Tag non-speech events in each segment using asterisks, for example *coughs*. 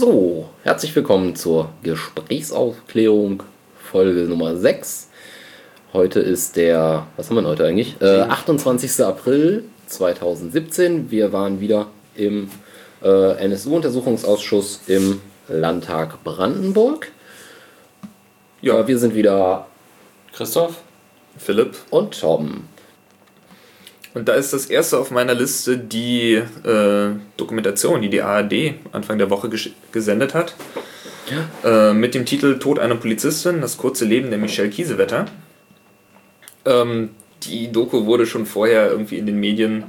So, herzlich willkommen zur Gesprächsaufklärung Folge Nummer 6. Heute ist der, was haben wir heute eigentlich? Äh, 28. April 2017. Wir waren wieder im äh, NSU-Untersuchungsausschuss im Landtag Brandenburg. Ja, wir sind wieder Christoph, Philipp. und Torben. Und da ist das erste auf meiner Liste die äh, Dokumentation, die die ARD Anfang der Woche gesendet hat. Äh, mit dem Titel Tod einer Polizistin, das kurze Leben der Michelle Kiesewetter. Ähm, die Doku wurde schon vorher irgendwie in den Medien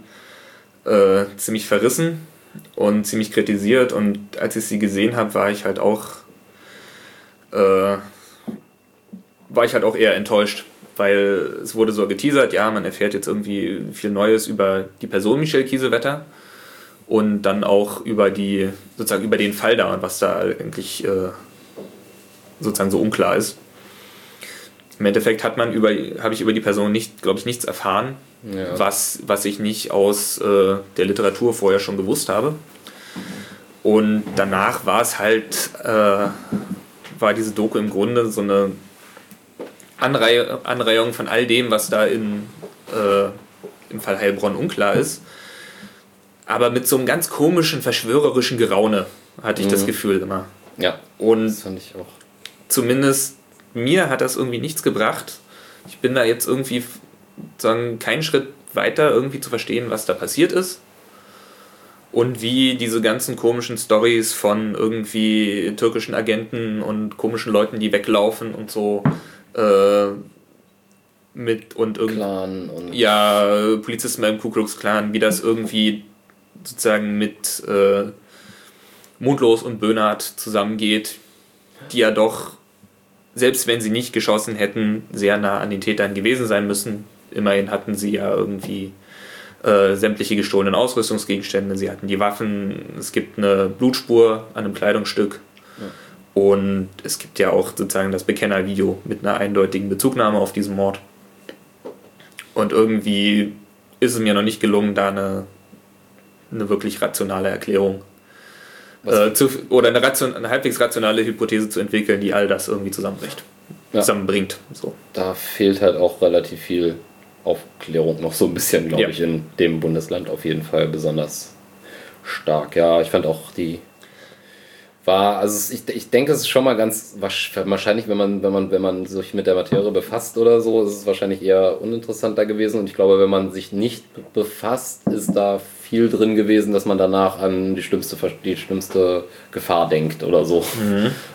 äh, ziemlich verrissen und ziemlich kritisiert. Und als ich sie gesehen habe, war ich halt auch äh, war ich halt auch eher enttäuscht, weil es wurde so geteasert, ja, man erfährt jetzt irgendwie viel Neues über die Person Michelle Kiesewetter und dann auch über die, sozusagen über den Fall da und was da eigentlich äh, sozusagen so unklar ist. Im Endeffekt hat man über, habe ich über die Person nicht, glaube ich, nichts erfahren, Ja. was, was ich nicht aus äh, der Literatur vorher schon gewusst habe. Und danach war es halt, äh, war diese Doku im Grunde so eine Anreihe, Anreihung von all dem, was da in, äh, im Fall Heilbronn unklar ist. Aber mit so einem ganz komischen, verschwörerischen Geraune hatte ich das Gefühl immer. Ja, Und das fand ich auch. zumindest mir hat das irgendwie nichts gebracht. Ich bin da jetzt irgendwie sagen, keinen Schritt weiter irgendwie zu verstehen, was da passiert ist. Und wie diese ganzen komischen Stories von irgendwie türkischen Agenten und komischen Leuten, die weglaufen und so äh, mit und irgendwie und ja, Polizisten beim Ku Klux Klan, wie das irgendwie sozusagen mit äh, Mundlos und Böhnhardt zusammengeht, die ja doch, selbst wenn sie nicht geschossen hätten, sehr nah an den Tätern gewesen sein müssen. Immerhin hatten sie ja irgendwie äh, sämtliche gestohlenen Ausrüstungsgegenstände, sie hatten die Waffen, es gibt eine Blutspur an einem Kleidungsstück. Und es gibt ja auch sozusagen das Bekennervideo mit einer eindeutigen Bezugnahme auf diesen Mord. Und irgendwie ist es mir noch nicht gelungen, da eine, eine wirklich rationale Erklärung äh, zu, oder eine, ration, eine halbwegs rationale Hypothese zu entwickeln, die all das irgendwie zusammenbricht, Ja. zusammenbringt. So. da fehlt halt auch relativ viel Aufklärung noch so ein bisschen, glaube Ja. ich, in dem Bundesland auf jeden Fall besonders stark. Ja, ich fand auch die war, also ich, ich denke, es ist schon mal ganz wahrscheinlich, wenn man, wenn man, wenn man sich mit der Materie befasst oder so, ist es wahrscheinlich eher uninteressanter gewesen. Und ich glaube, wenn man sich nicht befasst, ist da viel drin gewesen, dass man danach an die schlimmste, die schlimmste Gefahr denkt oder so.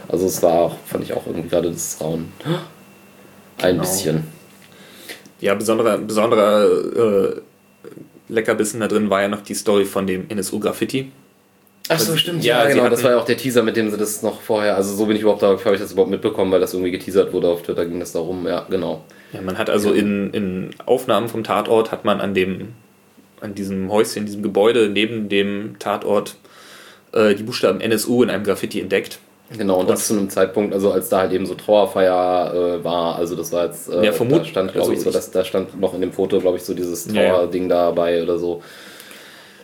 Also es war auch, fand ich auch irgendwie gerade das Rauen. Ein Genau. bisschen. Ja, besonderer, besonderer äh, Leckerbissen da drin war ja noch die Story von dem NSU-Graffiti. Ach so, stimmt. Ja, Ja, genau. Das war ja auch der Teaser, mit dem sie das noch vorher. Also so bin ich überhaupt da, habe ich das überhaupt mitbekommen, weil das irgendwie geteasert wurde auf Twitter, ging das da rum. Ja, genau. Ja, man hat also in, in Aufnahmen vom Tatort hat man an dem an diesem Häuschen, diesem Gebäude neben dem Tatort äh, die Buchstaben NSU in einem Graffiti entdeckt. Genau, und das zu einem Zeitpunkt, also als da halt eben so Trauerfeier äh, war, also das war jetzt, äh, Ja, vermut- da stand, glaube also ich, so, dass, da stand noch in dem Foto, glaube ich, so dieses Ja, ja. Trauerding dabei oder so.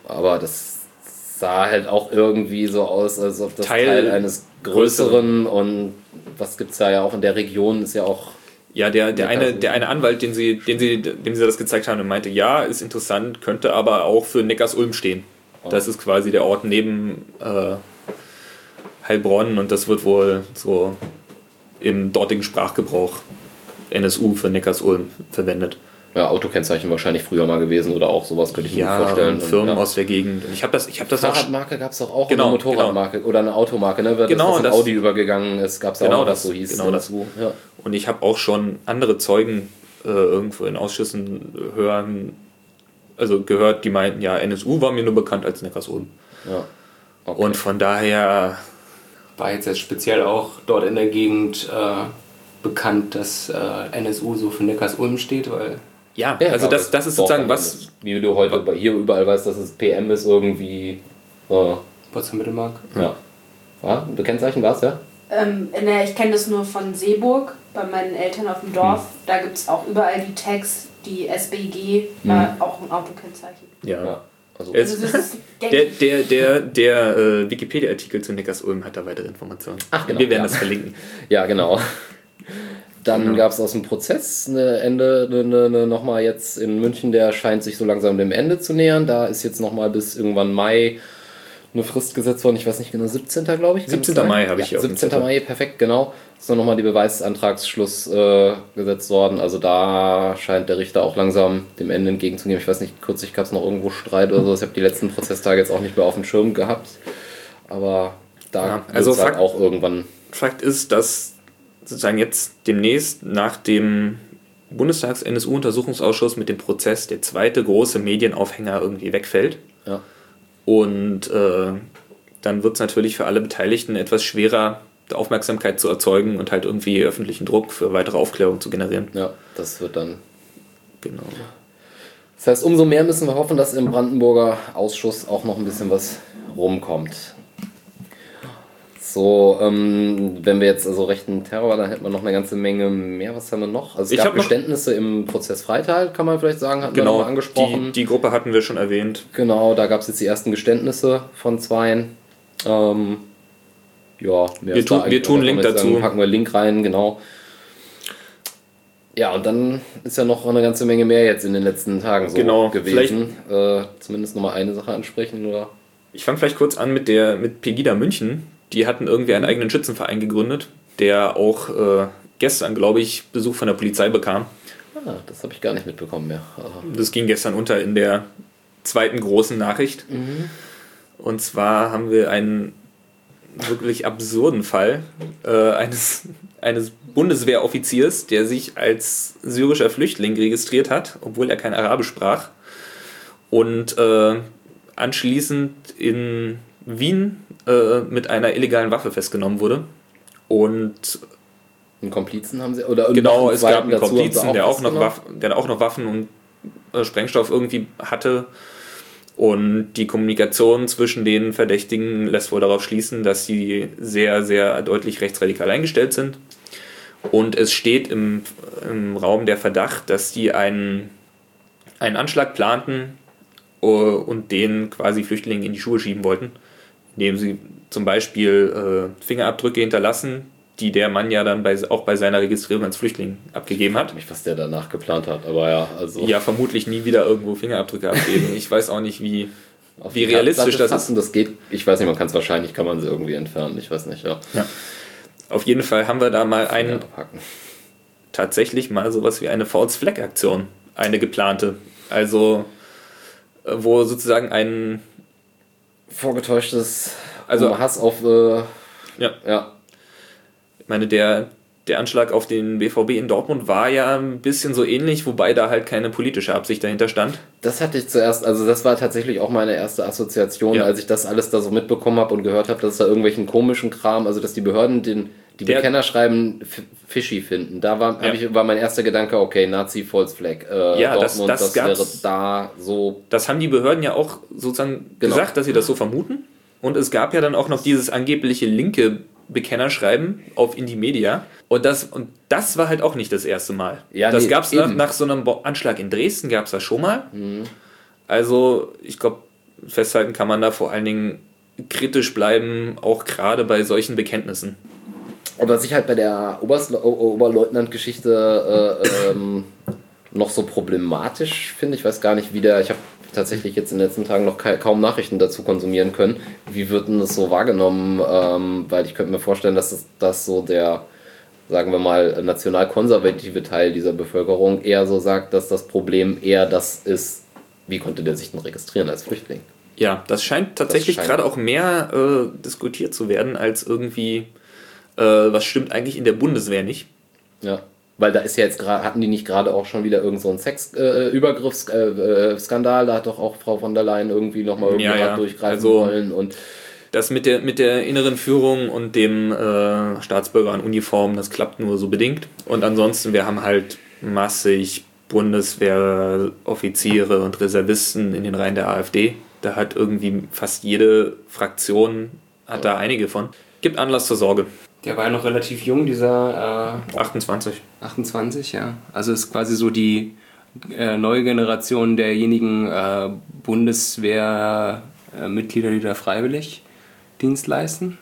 Aber das sah halt auch irgendwie so aus, als ob das Teil Teil, eines größeren und was gibt's da ja auch in der Region, ist ja auch Ja, der, der, eine, der eine Anwalt, den sie, den sie, dem sie das gezeigt haben, meinte, ja, ist interessant, könnte aber auch für Neckars-Ulm stehen. Das ist quasi der Ort neben äh, Heilbronn und das wird wohl so im dortigen Sprachgebrauch NSU für Neckars-Ulm verwendet. Ja, Autokennzeichen wahrscheinlich früher mal gewesen oder auch sowas, könnte ich mir Ja, vorstellen. und Firmen ja. aus der Gegend. Und Ich habe das, ich hab das auch Fahrradmarke gab es doch auch, Genau, eine Motorradmarke oder eine Automarke, ne? Weil Genau, das, das- Audi übergegangen ist, gab es Genau auch, was das, so hieß. genau das. dazu. Ja. Und ich habe auch schon andere Zeugen äh, irgendwo in Ausschüssen hören, also gehört, die meinten, ja, NSU war mir nur bekannt als Neckars-Ulm. Ja. Okay. Und von daher, war jetzt, jetzt speziell auch dort in der Gegend äh, bekannt, dass äh, NSU so für Neckars-Ulm steht, weil ja, Ja, also das, das ist sozusagen was, Wie du heute bei hier überall weißt, dass es PM ist irgendwie. So. Potsdam Mittelmark. Ja. ja. Ein Kennzeichen war es, ja? Ähm, ne, ich kenne das nur von Seeburg, bei meinen Eltern auf dem Dorf. Da gibt es auch überall die Tags, die SBG, war auch ein Autokennzeichen. ja. Ja. Also, Also *laughs* Der, der, der, der äh, Wikipedia-Artikel zu Nickers Ulm hat da weitere Informationen. Ach, genau, Wir werden ja. das verlinken. Ja, genau. *laughs* Dann Genau. gab es aus dem Prozess eine Ende, eine, eine, nochmal jetzt in München, der scheint sich so langsam dem Ende zu nähern. Da ist jetzt nochmal bis irgendwann Mai eine Frist gesetzt worden. Ich weiß nicht genau, 17. glaube ich. kann 17. das sein? Mai habe ich ja, hier auf dem 17. Zettel. Mai, perfekt, genau. Ist dann nochmal die Beweisantragsschluss äh, gesetzt worden. Also da scheint der Richter auch langsam dem Ende entgegenzugehen. Ich weiß nicht, kürzlich gab es noch irgendwo Streit oder so. Ich habe die letzten Prozesstage jetzt auch nicht mehr auf dem Schirm gehabt. Aber da Ja, wird also es halt Fakt- auch irgendwann Fakt ist, dass sozusagen jetzt demnächst nach dem Bundestags-NSU-Untersuchungsausschuss mit dem Prozess der zweite große Medienaufhänger irgendwie wegfällt. Ja. Und äh, dann wird es natürlich für alle Beteiligten etwas schwerer, Aufmerksamkeit zu erzeugen und halt irgendwie öffentlichen Druck für weitere Aufklärung zu generieren. Ja, das wird dann. Genau. Das heißt, umso mehr müssen wir hoffen, dass im Brandenburger Ausschuss auch noch ein bisschen was rumkommt. So, ähm, wenn wir jetzt also rechten Terror, dann hätten wir noch eine ganze Menge mehr. Was haben wir noch? Also es Ich gab Geständnisse im Prozess Freital, kann man vielleicht sagen, hatten wir Genau, mal angesprochen. die, die Gruppe hatten wir schon erwähnt. Genau, da gab es jetzt die ersten Geständnisse von zweien. Ähm, ja, Wir da wir tun Link nicht sagen. dazu. Packen wir Link rein, genau. Ja, und dann ist ja noch eine ganze Menge mehr jetzt in den letzten Tagen so Genau, gewesen. Äh, zumindest nochmal eine Sache ansprechen, oder? Ich fange vielleicht kurz an mit der mit Pegida München. Die hatten irgendwie einen eigenen Schützenverein gegründet, der auch äh, gestern, glaube ich, Besuch von der Polizei bekam. Ah, das habe ich gar nicht mitbekommen mehr. Aha. Das ging gestern unter in der zweiten großen Nachricht. Und zwar haben wir einen wirklich absurden Fall äh, eines, eines Bundeswehroffiziers, der sich als syrischer Flüchtling registriert hat, obwohl er kein Arabisch sprach. Und äh, anschließend in Wien äh, mit einer illegalen Waffe festgenommen wurde. Und Einen Komplizen haben sie, oder Genau, es gab einen sie Komplizen, der, auch noch? Waffen, der auch noch Waffen und äh, Sprengstoff irgendwie hatte. Und die Kommunikation zwischen den Verdächtigen lässt wohl darauf schließen, dass sie sehr, sehr deutlich rechtsradikal eingestellt sind. Und es steht im, im Raum der Verdacht, dass die einen, einen Anschlag planten äh, und den quasi Flüchtlingen in die Schuhe schieben wollten, indem sie zum Beispiel äh, Fingerabdrücke hinterlassen, die der Mann ja dann bei, auch bei seiner Registrierung als Flüchtling abgegeben hat. Nicht, was der danach geplant hat, aber ja, also. Ja, vermutlich nie wieder irgendwo Fingerabdrücke abgeben. *laughs* Ich weiß auch nicht, wie, auf wie realistisch das fassen, Das geht, ich weiß nicht, man kann es wahrscheinlich, kann man sie irgendwie entfernen, ich weiß nicht, ja. Auf jeden Fall haben wir da mal Ja, einen, tatsächlich mal sowas wie eine False Flag Aktion, eine geplante. Also, äh, wo sozusagen ein, Vorgetäuschtes, Also- Hass auf, äh, ja, ja, ich meine, der, der Anschlag auf den BVB in Dortmund war ja ein bisschen so ähnlich, wobei da halt keine politische Absicht dahinter stand. Das hatte ich zuerst, also das war tatsächlich auch meine erste Assoziation, Ja. als ich das alles da so mitbekommen habe und gehört habe, dass es da irgendwelchen komischen Kram, also dass die Behörden den, die Der- Bekennerschreiben f- fishy finden. Da war, Ja. ich, war mein erster Gedanke, okay, Nazi False Flag. Äh, Ja, das- Dortmund, das das, gab's. wäre da so. Das haben die Behörden ja auch sozusagen Genau. gesagt, dass sie das so vermuten. Und es gab ja dann auch noch dieses angebliche linke Bekennerschreiben auf Indie Media. Und das, und das war halt auch nicht das erste Mal. Ja, das nee, gab es nach, nach so einem Anschlag in Dresden, gab es das schon mal. Also ich glaube, festhalten kann man da vor allen Dingen kritisch bleiben, auch gerade bei solchen Bekenntnissen. Und was ich halt bei der Oberst O- Oberleutnant-Geschichte äh, ähm, noch so problematisch finde, ich weiß gar nicht, wie der, ich habe tatsächlich jetzt in den letzten Tagen noch ka kaum Nachrichten dazu konsumieren können. Wie wird denn das so wahrgenommen? Ähm, weil ich könnte mir vorstellen, dass das, das so der, sagen wir mal, nationalkonservative Teil dieser Bevölkerung eher so sagt, dass das Problem eher das ist, wie konnte der sich denn registrieren als Flüchtling? Ja, das scheint tatsächlich gerade auch mehr äh, diskutiert zu werden, als irgendwie, äh, was stimmt eigentlich in der Bundeswehr nicht. Ja. Weil da ist ja jetzt gerade, hatten die nicht gerade auch schon wieder irgend so einen Sexübergriffsskandal? Äh, Skandal? da hat doch auch Frau von der Leyen irgendwie nochmal irgendwie Ja, ja. durchgreifen Also- wollen. Und Das mit der, mit der inneren Führung und dem äh, Staatsbürger in Uniform, das klappt nur so bedingt. Und ansonsten, wir haben halt massig Bundeswehroffiziere und Reservisten in den Reihen der AfD. Da hat irgendwie fast jede Fraktion, hat da einige von. Gibt Anlass zur Sorge. Der war ja noch relativ jung, dieser 28. äh, 28, ja. Also ist quasi so die äh, neue Generation derjenigen äh, Bundeswehrmitglieder, die da freiwillig Dienst leisten?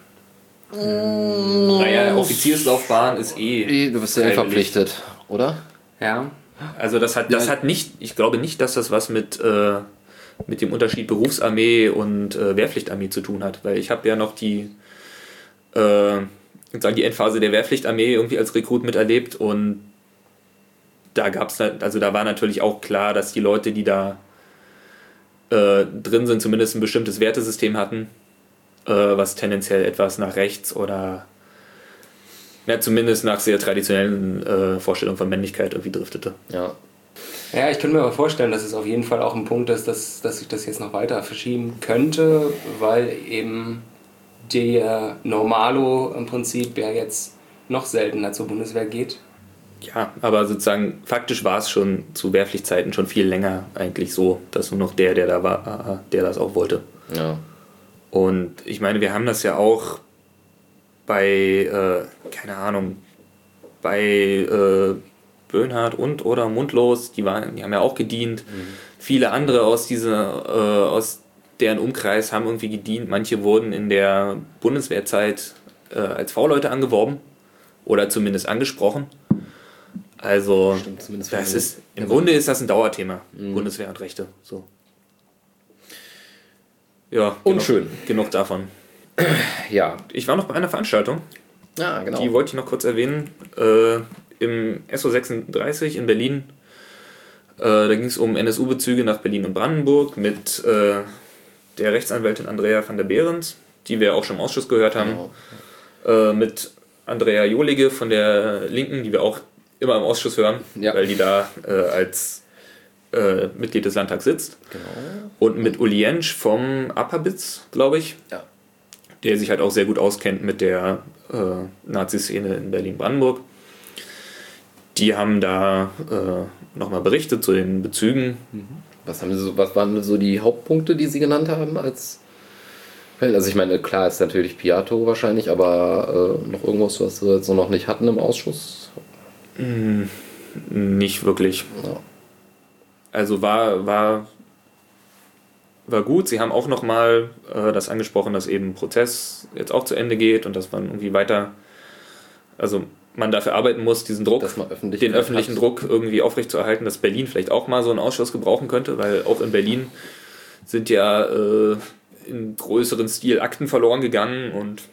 Naja, Offizierslaufbahn ist eh. Du bist ja eh verpflichtet, oder? Ja. Also das hat, das Ja. hat nicht, ich glaube nicht, dass das was mit, äh, mit dem Unterschied Berufsarmee und äh, Wehrpflichtarmee zu tun hat, weil ich habe ja noch die, äh, sagen die Endphase der Wehrpflichtarmee irgendwie als Rekrut miterlebt und da gab's, na- also da war natürlich auch klar, dass die Leute, die da äh, drin sind, zumindest ein bestimmtes Wertesystem hatten, äh, was tendenziell etwas nach rechts oder ja, zumindest nach sehr traditionellen äh, Vorstellungen von Männlichkeit irgendwie driftete. Ja. Ja, ich könnte mir aber vorstellen, dass es auf jeden Fall auch ein Punkt ist, dass, dass sich das jetzt noch weiter verschieben könnte, weil eben der Normalo im Prinzip ja jetzt noch seltener zur Bundeswehr geht. Ja, aber sozusagen faktisch war es schon zu Wehrpflichtzeiten schon viel länger eigentlich so, dass nur noch der, der da war, äh, der das auch wollte. Ja. Und ich meine, wir haben das ja auch bei, äh, keine Ahnung, bei äh, Böhnhardt und oder Mundlos, die, waren, die haben ja auch gedient. Viele andere aus, dieser, äh, aus deren Umkreis haben irgendwie gedient. Manche wurden in der Bundeswehrzeit äh, als V-Leute angeworben oder zumindest angesprochen. Also, Stimmt, das ist, im Grunde ist das ein Dauerthema, Bundeswehr und Rechte. So. Ja, Unschön. Genug, genug davon. *clears throat* Ja. Ich war noch bei einer Veranstaltung, Ja, genau. die wollte ich noch kurz erwähnen. Äh, Im SO36 in Berlin. Äh, da ging es um NSU-Bezüge nach Berlin und Brandenburg mit äh, der Rechtsanwältin Andrea van der Behrens, die wir auch schon im Ausschuss gehört haben. Genau. Äh, mit Andrea Jolige von der Linken, die wir auch immer im Ausschuss hören, Ja. weil die da äh, als äh, Mitglied des Landtags sitzt. Genau. Und mit Uli Jentsch vom Appabitz, glaube ich, Ja. der sich halt auch sehr gut auskennt mit der äh, Nazi-Szene in Berlin-Brandenburg. Die haben da äh, nochmal berichtet zu den Bezügen. Was, haben sie so, was waren so die Hauptpunkte, die Sie genannt haben als? Also ich meine, klar ist natürlich Piato wahrscheinlich, aber äh, noch irgendwas, was wir jetzt noch nicht hatten im Ausschuss. Nicht wirklich. Ja. Also war, war, war gut. Sie haben auch nochmal äh, das angesprochen, dass eben Prozess jetzt auch zu Ende geht und dass man irgendwie weiter, also man dafür arbeiten muss, diesen Druck, öffentlich den öffentlichen Druck irgendwie aufrechtzuerhalten, dass Berlin vielleicht auch mal so einen Ausschuss gebrauchen könnte, weil auch in Berlin sind ja äh, in größeren Stil Akten verloren gegangen und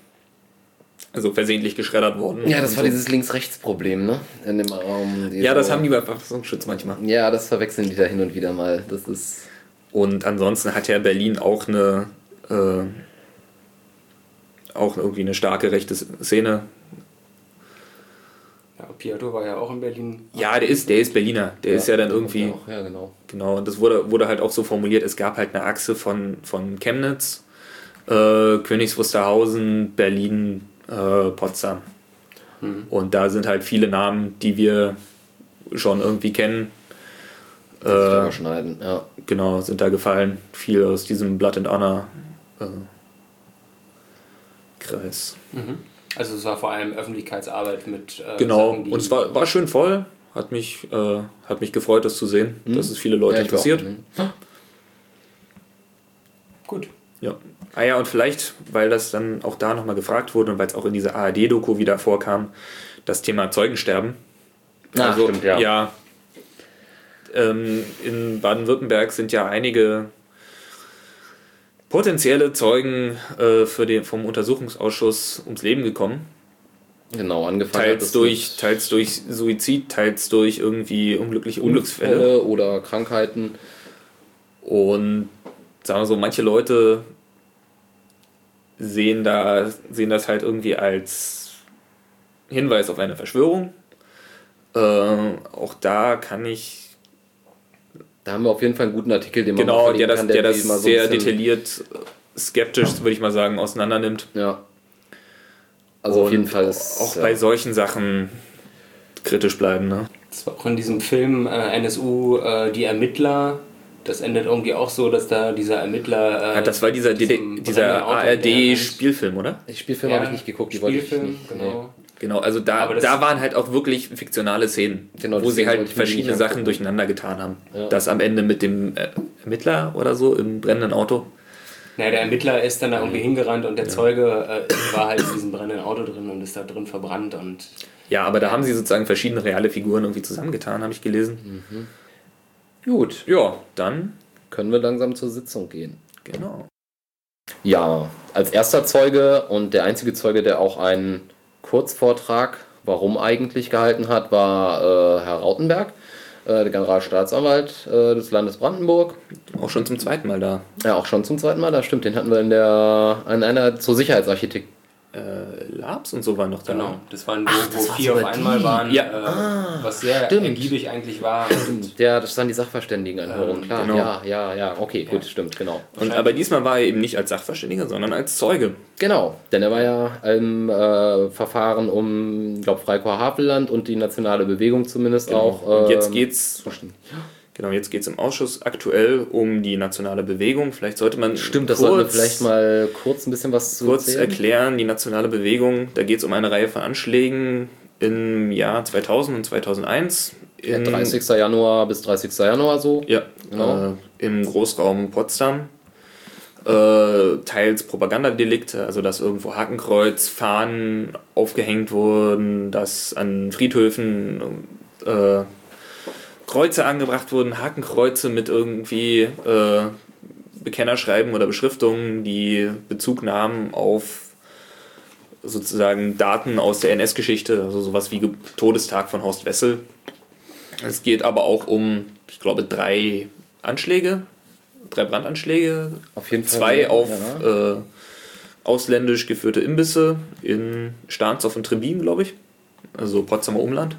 also versehentlich geschreddert worden. Ja, das war so. dieses Links-Rechts-Problem, ne? In dem Raum. Ja, das so- haben die bei Verfassungsschutz manchmal. Ja, das verwechseln die da hin und wieder mal. Das ist. Und ansonsten hat ja Berlin auch eine äh, auch irgendwie eine starke rechte Szene. Ja, Piato war ja auch in Berlin. Ja, der ist, der ist Berliner. Der ist ja dann irgendwie, Auch, ja, genau. genau, und das wurde, wurde halt auch so formuliert, es gab halt eine Achse von, von Chemnitz, äh, Königs Wusterhausen, Berlin, äh, Potsdam. Und da sind halt viele Namen, die wir schon irgendwie kennen. Äh, überschneiden, ja. genau, sind da gefallen. Viel aus diesem Blood and Honor äh, Kreis. Also es war vor allem Öffentlichkeitsarbeit mit äh, Genau, Sachen, und es war, war schön voll. Hat mich, äh, hat mich gefreut, das zu sehen, dass es viele Leute Ja, interessiert. gut. Ja. Ah ja, und vielleicht, weil das dann auch da nochmal gefragt wurde und weil es auch in dieser ARD-Doku wieder vorkam, das Thema Zeugensterben. Ah, stimmt, ja. ja ähm, in Baden-Württemberg sind ja einige potenzielle Zeugen äh, für den, vom Untersuchungsausschuss ums Leben gekommen. Genau, angefangen Teils durch, teils durch Suizid, teils durch irgendwie unglückliche Unglücksfälle. Oder Krankheiten. Und sagen wir so, manche Leute sehen, da, sehen das halt irgendwie als Hinweis auf eine Verschwörung. Äh, auch da kann ich, Da haben wir auf jeden Fall einen guten Artikel, den man genau, der das, kann, der die das mal so sehr detailliert äh, skeptisch, würde ich mal sagen, auseinandernimmt. Ja. Also auf Und jeden Fall ist. Auch ja. bei solchen Sachen kritisch bleiben. Ne? Das war auch in diesem Film äh, NSU äh, Die Ermittler. Das endet irgendwie auch so, dass da dieser Ermittler. Äh, Ja, das war dieser, dieser. ARD-Spielfilm, oder? Die Spielfilme Ja, habe ich nicht geguckt, die wollte ich Spielfilm, nicht. genau. Genau, also da, da waren halt auch wirklich fiktionale Szenen, Genau, wo sie halt verschiedene Sachen durcheinander getan haben. Ja. Das am Ende mit dem äh, Ermittler oder so im brennenden Auto. Naja, der Ermittler ist dann da irgendwie hingerannt und der Zeuge äh, war halt in diesem brennenden Auto drin und ist da drin verbrannt und Ja, aber da haben sie sozusagen verschiedene reale Figuren irgendwie zusammengetan, habe ich gelesen. Gut, Ja, dann, können wir langsam zur Sitzung gehen. genau. Ja, als erster Zeuge und der einzige Zeuge, der auch einen Kurzvortrag, warum eigentlich gehalten hat, war äh, Herr Rautenberg, äh, der Generalstaatsanwalt äh, des Landes Brandenburg. Auch schon zum zweiten Mal da. Ja, auch schon zum zweiten Mal, das stimmt. Den hatten wir in der in einer zur Sicherheitsarchitekt. Äh, Labs und so waren noch da. genau. Das waren, wo, wo das war vier auf einmal die. waren, Ja. äh, was sehr stimmt. ergiebig eigentlich war. Und Ja, das waren die Sachverständigenanhörungen, Ähm, klar. genau. Ja, ja, ja. Okay, gut, stimmt, genau. Und, aber diesmal war er eben nicht als Sachverständiger, sondern als Zeuge. Genau, denn er war ja im äh, Verfahren um, ich glaube, Freikorps Havelland und die nationale Bewegung zumindest auch. Genau. Und jetzt ähm, geht's, genau, jetzt geht's im Ausschuss aktuell um die nationale Bewegung. Vielleicht sollte man Stimmt, das sollten wir vielleicht mal kurz ein bisschen was zu kurz erzählen. erklären. Die nationale Bewegung, da geht es um eine Reihe von Anschlägen im Jahr 2000 und 2001. Ja, In, 30. Januar bis 30. Januar so. Ja, Genau. äh, im Großraum Potsdam. Äh, teils Propagandadelikte, also dass irgendwo Hakenkreuz, Fahnen aufgehängt wurden, dass an Friedhöfen äh, Kreuze angebracht wurden, Hakenkreuze mit irgendwie äh, Bekennerschreiben oder Beschriftungen, die Bezug nahmen auf sozusagen Daten aus der NS-Geschichte, also sowas wie Todestag von Horst Wessel. Es geht aber auch um, ich glaube, drei Anschläge, drei Brandanschläge, Auf jeden Fall. zwei auf Ja. äh, ausländisch geführte Imbisse in Starnsdorf und Trebin, glaube ich, also Potsdamer Umland.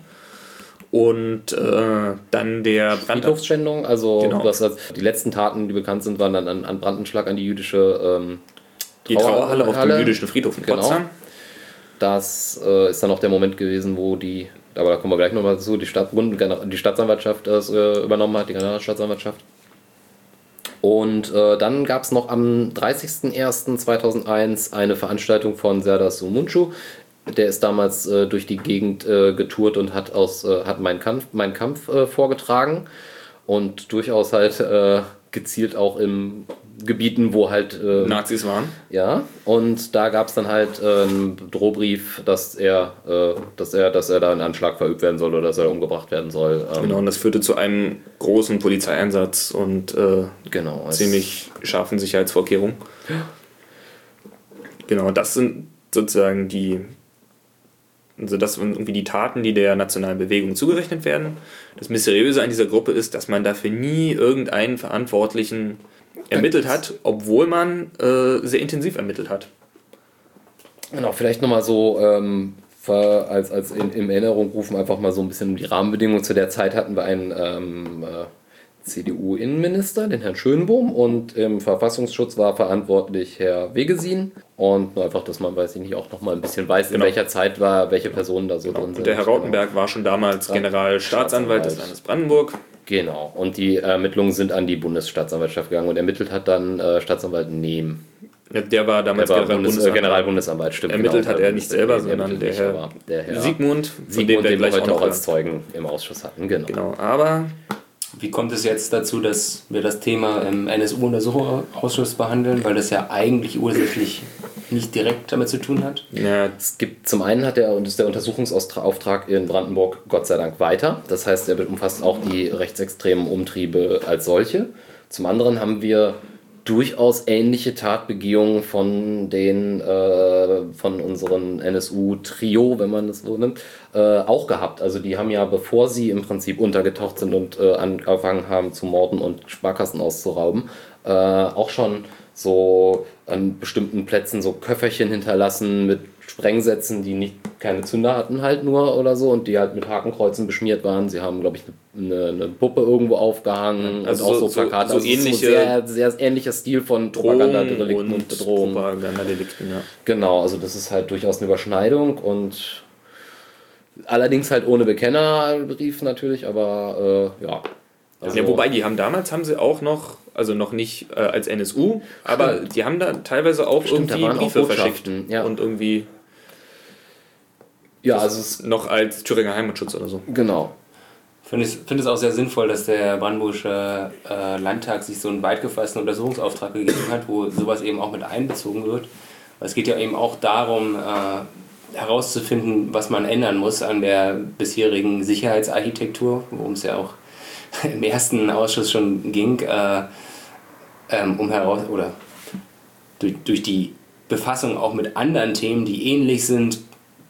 Und äh, dann der Brand Friedhofsschändung, also Genau. das, das, die letzten Taten, die bekannt sind, waren dann an, an Brandanschlag an die jüdische ähm, die Trauerhalle auf dem jüdischen Friedhof in Genau. Potsdam. Das äh, ist dann auch der Moment gewesen, wo die, aber da kommen wir gleich nochmal dazu, die, Stadt, die Staatsanwaltschaft das äh, übernommen hat, die Generalstaatsanwaltschaft. Und äh, dann gab es noch am 30.01.2001 eine Veranstaltung von Serdar Sumuncu. Der ist damals äh, durch die Gegend äh, getourt und hat, aus, äh, hat meinen Kampf, meinen Kampf äh, vorgetragen. Und durchaus halt äh, gezielt auch in Gebieten, wo halt äh, Nazis waren. ja, und da gab es dann halt äh, einen Drohbrief, dass er, dass er, dass er da ein Anschlag verübt werden soll oder dass er umgebracht werden soll. Ähm, Genau, und das führte zu einem großen Polizeieinsatz und genau. ziemlich scharfen Sicherheitsvorkehrungen. Genau, das sind sozusagen die, also das sind irgendwie die Taten, die der nationalen Bewegung zugerechnet werden. Das Mysteriöse an dieser Gruppe ist, dass man dafür nie irgendeinen Verantwortlichen ermittelt hat, obwohl man äh, sehr intensiv ermittelt hat. Genau, vielleicht nochmal so ähm, als, als in, in Erinnerung rufen, einfach mal so ein bisschen die Rahmenbedingungen. Zu der Zeit hatten wir einen ähm, äh, CDU-Innenminister, den Herrn Schönbohm, und im Verfassungsschutz war verantwortlich Herr Wegesin. Und nur einfach, dass man, weiß ich nicht, auch nochmal ein bisschen weiß, Genau. in welcher Zeit war, welche Personen da so drin sind. Und der Herr Rautenberg war schon damals Generalstaatsanwalt des Landes Brandenburg. Genau, und die Ermittlungen sind an die Bundesstaatsanwaltschaft gegangen und ermittelt hat dann äh, Staatsanwalt Nehm. Ja, der war Der damals war General Bundes, äh, Bundesanwalt. Generalbundesanwalt, stimmt. Ermittelt genau, hat er nicht der- selber, der sondern der Herr der Herr Siegmund, von Siegmund, dem wir den wir gleich heute auch auch noch als Zeugen im Ausschuss hatten, genau. Genau, aber Wie kommt es jetzt dazu, dass wir das Thema im NSU-Untersuchungsausschuss behandeln, weil das ja eigentlich ursächlich nicht direkt damit zu tun hat? ja, Es gibt zum einen hat der, ist der Untersuchungsauftrag in Brandenburg Gott sei Dank weiter. Das heißt, er umfasst auch die rechtsextremen Umtriebe als solche. Zum anderen haben wir durchaus ähnliche Tatbegehungen von den äh, von unseren NSU-Trio, wenn man das so nimmt, äh, auch gehabt. Also die haben ja, bevor sie im Prinzip untergetaucht sind und äh, angefangen haben zu morden und Sparkassen auszurauben, äh, auch schon so an bestimmten Plätzen so Köfferchen hinterlassen mit Sprengsätzen, die nicht keine Zünder hatten halt nur oder so und die halt mit Hakenkreuzen beschmiert waren. Sie haben, glaube ich, eine, eine Puppe irgendwo aufgehangen Also und auch so- so Plakate. so- so Also ähnliche sehr, sehr ähnlicher Stil von Propagandadelikten und Bedrohungen. Propagandadelikten, ja. Genau, also das ist halt durchaus eine Überschneidung und allerdings halt ohne Bekennerbrief natürlich, aber äh, ja. Also, ja. Wobei, die haben damals, haben sie auch noch, also noch nicht äh, als NSU, aber die haben da teilweise auch Stimmt, irgendwie Briefe verschickt. Ja. Und irgendwie, Ja, also es Noch als Thüringer Heimatschutz oder so. genau. finde es, finde es auch sehr sinnvoll, dass der Brandenburgische äh, Landtag sich so einen weit gefassten Untersuchungsauftrag gegeben hat, wo sowas eben auch mit einbezogen wird. Weil es geht ja eben auch darum, äh, herauszufinden, was man ändern muss an der bisherigen Sicherheitsarchitektur, worum es ja auch *laughs* im ersten Ausschuss schon ging, äh, ähm, um heraus oder durch, durch die Befassung auch mit anderen Themen, die ähnlich sind,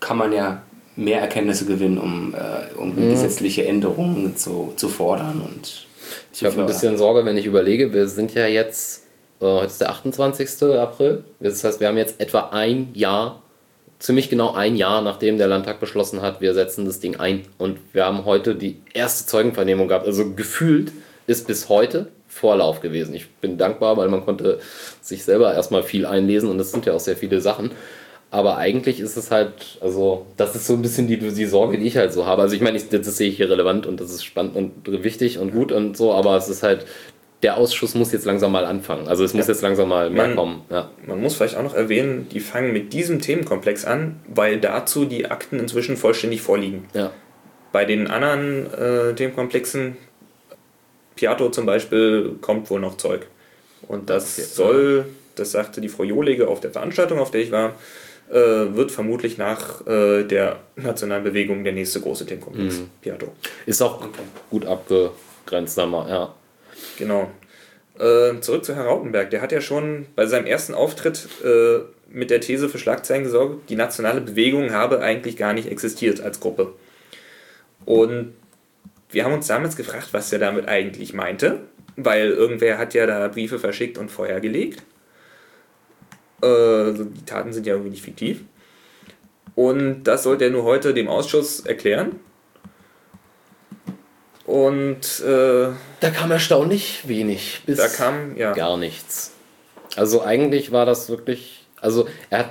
kann man ja mehr Erkenntnisse gewinnen, um, äh, um gesetzliche Änderungen zu, zu fordern. Und Ich habe ein bisschen Sorge, wenn ich überlege, wir sind ja jetzt, äh, heute ist der 28. April. Das heißt, wir haben jetzt etwa ein Jahr, ziemlich genau ein Jahr, nachdem der Landtag beschlossen hat, wir setzen das Ding ein. Und wir haben heute die erste Zeugenvernehmung gehabt. Also gefühlt ist bis heute Vorlauf gewesen. Ich bin dankbar, weil man konnte sich selber erstmal viel einlesen und es sind ja auch sehr viele Sachen. Aber eigentlich ist es halt, also, das ist so ein bisschen die, die Sorge, die ich halt so habe. Also, ich meine, ich, das sehe ich hier relevant und das ist spannend und wichtig und gut und so, aber es ist halt, der Ausschuss muss jetzt langsam mal anfangen. Also, es muss Ja. jetzt langsam mal mehr Man- kommen. Ja. Man muss vielleicht auch noch erwähnen, die fangen mit diesem Themenkomplex an, weil dazu die Akten inzwischen vollständig vorliegen. ja. Bei den anderen äh, Themenkomplexen, Piato zum Beispiel, kommt wohl noch Zeug. Und das Okay. soll, das sagte die Frau Johlege auf der Veranstaltung, auf der ich war, wird vermutlich nach äh, der nationalen Bewegung der nächste große Themenkomplex. Mhm. Piato. Ist auch gut abgegrenzt, mal, ja. Genau. Äh, zurück zu Herrn Rautenberg. Der hat ja schon bei seinem ersten Auftritt äh, mit der These für Schlagzeilen gesorgt, die nationale Bewegung habe eigentlich gar nicht existiert als Gruppe. Und wir haben uns damals gefragt, was er damit eigentlich meinte, weil irgendwer hat ja da Briefe verschickt und Feuer gelegt. Also die Taten sind ja irgendwie nicht fiktiv. Und das sollte er nur heute dem Ausschuss erklären. Und äh, Da kam erstaunlich wenig. Bis da kam, ja. gar nichts. Also eigentlich war das wirklich, also er hat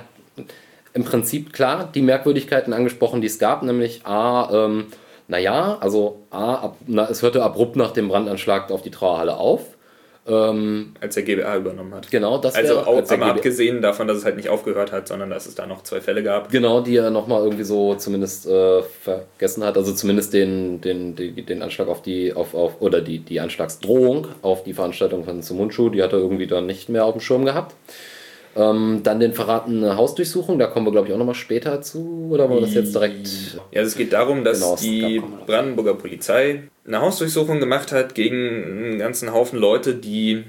im Prinzip klar die Merkwürdigkeiten angesprochen, die es gab, nämlich A, ähm, naja, also A, ab, na, es hörte abrupt nach dem Brandanschlag auf die Trauerhalle auf. Ähm, als der GBA übernommen hat. genau, das Also wäre- auch, als aber abgesehen davon, dass es halt nicht aufgehört hat, sondern dass es da noch zwei Fälle gab. Genau, die er nochmal irgendwie so zumindest äh, vergessen hat. Also zumindest den, den, den, den Anschlag auf die, auf, auf, oder die, die Anschlagsdrohung auf die Veranstaltung von Sumunchu, die hat er irgendwie dann nicht mehr auf dem Schirm gehabt. Ähm, dann den verratene Hausdurchsuchung, da kommen wir glaube ich auch nochmal später zu. Oder wollen wir das jetzt direkt. Ja, also es geht darum, dass Genau, die Brandenburger Polizei eine Hausdurchsuchung gemacht hat gegen einen ganzen Haufen Leute, die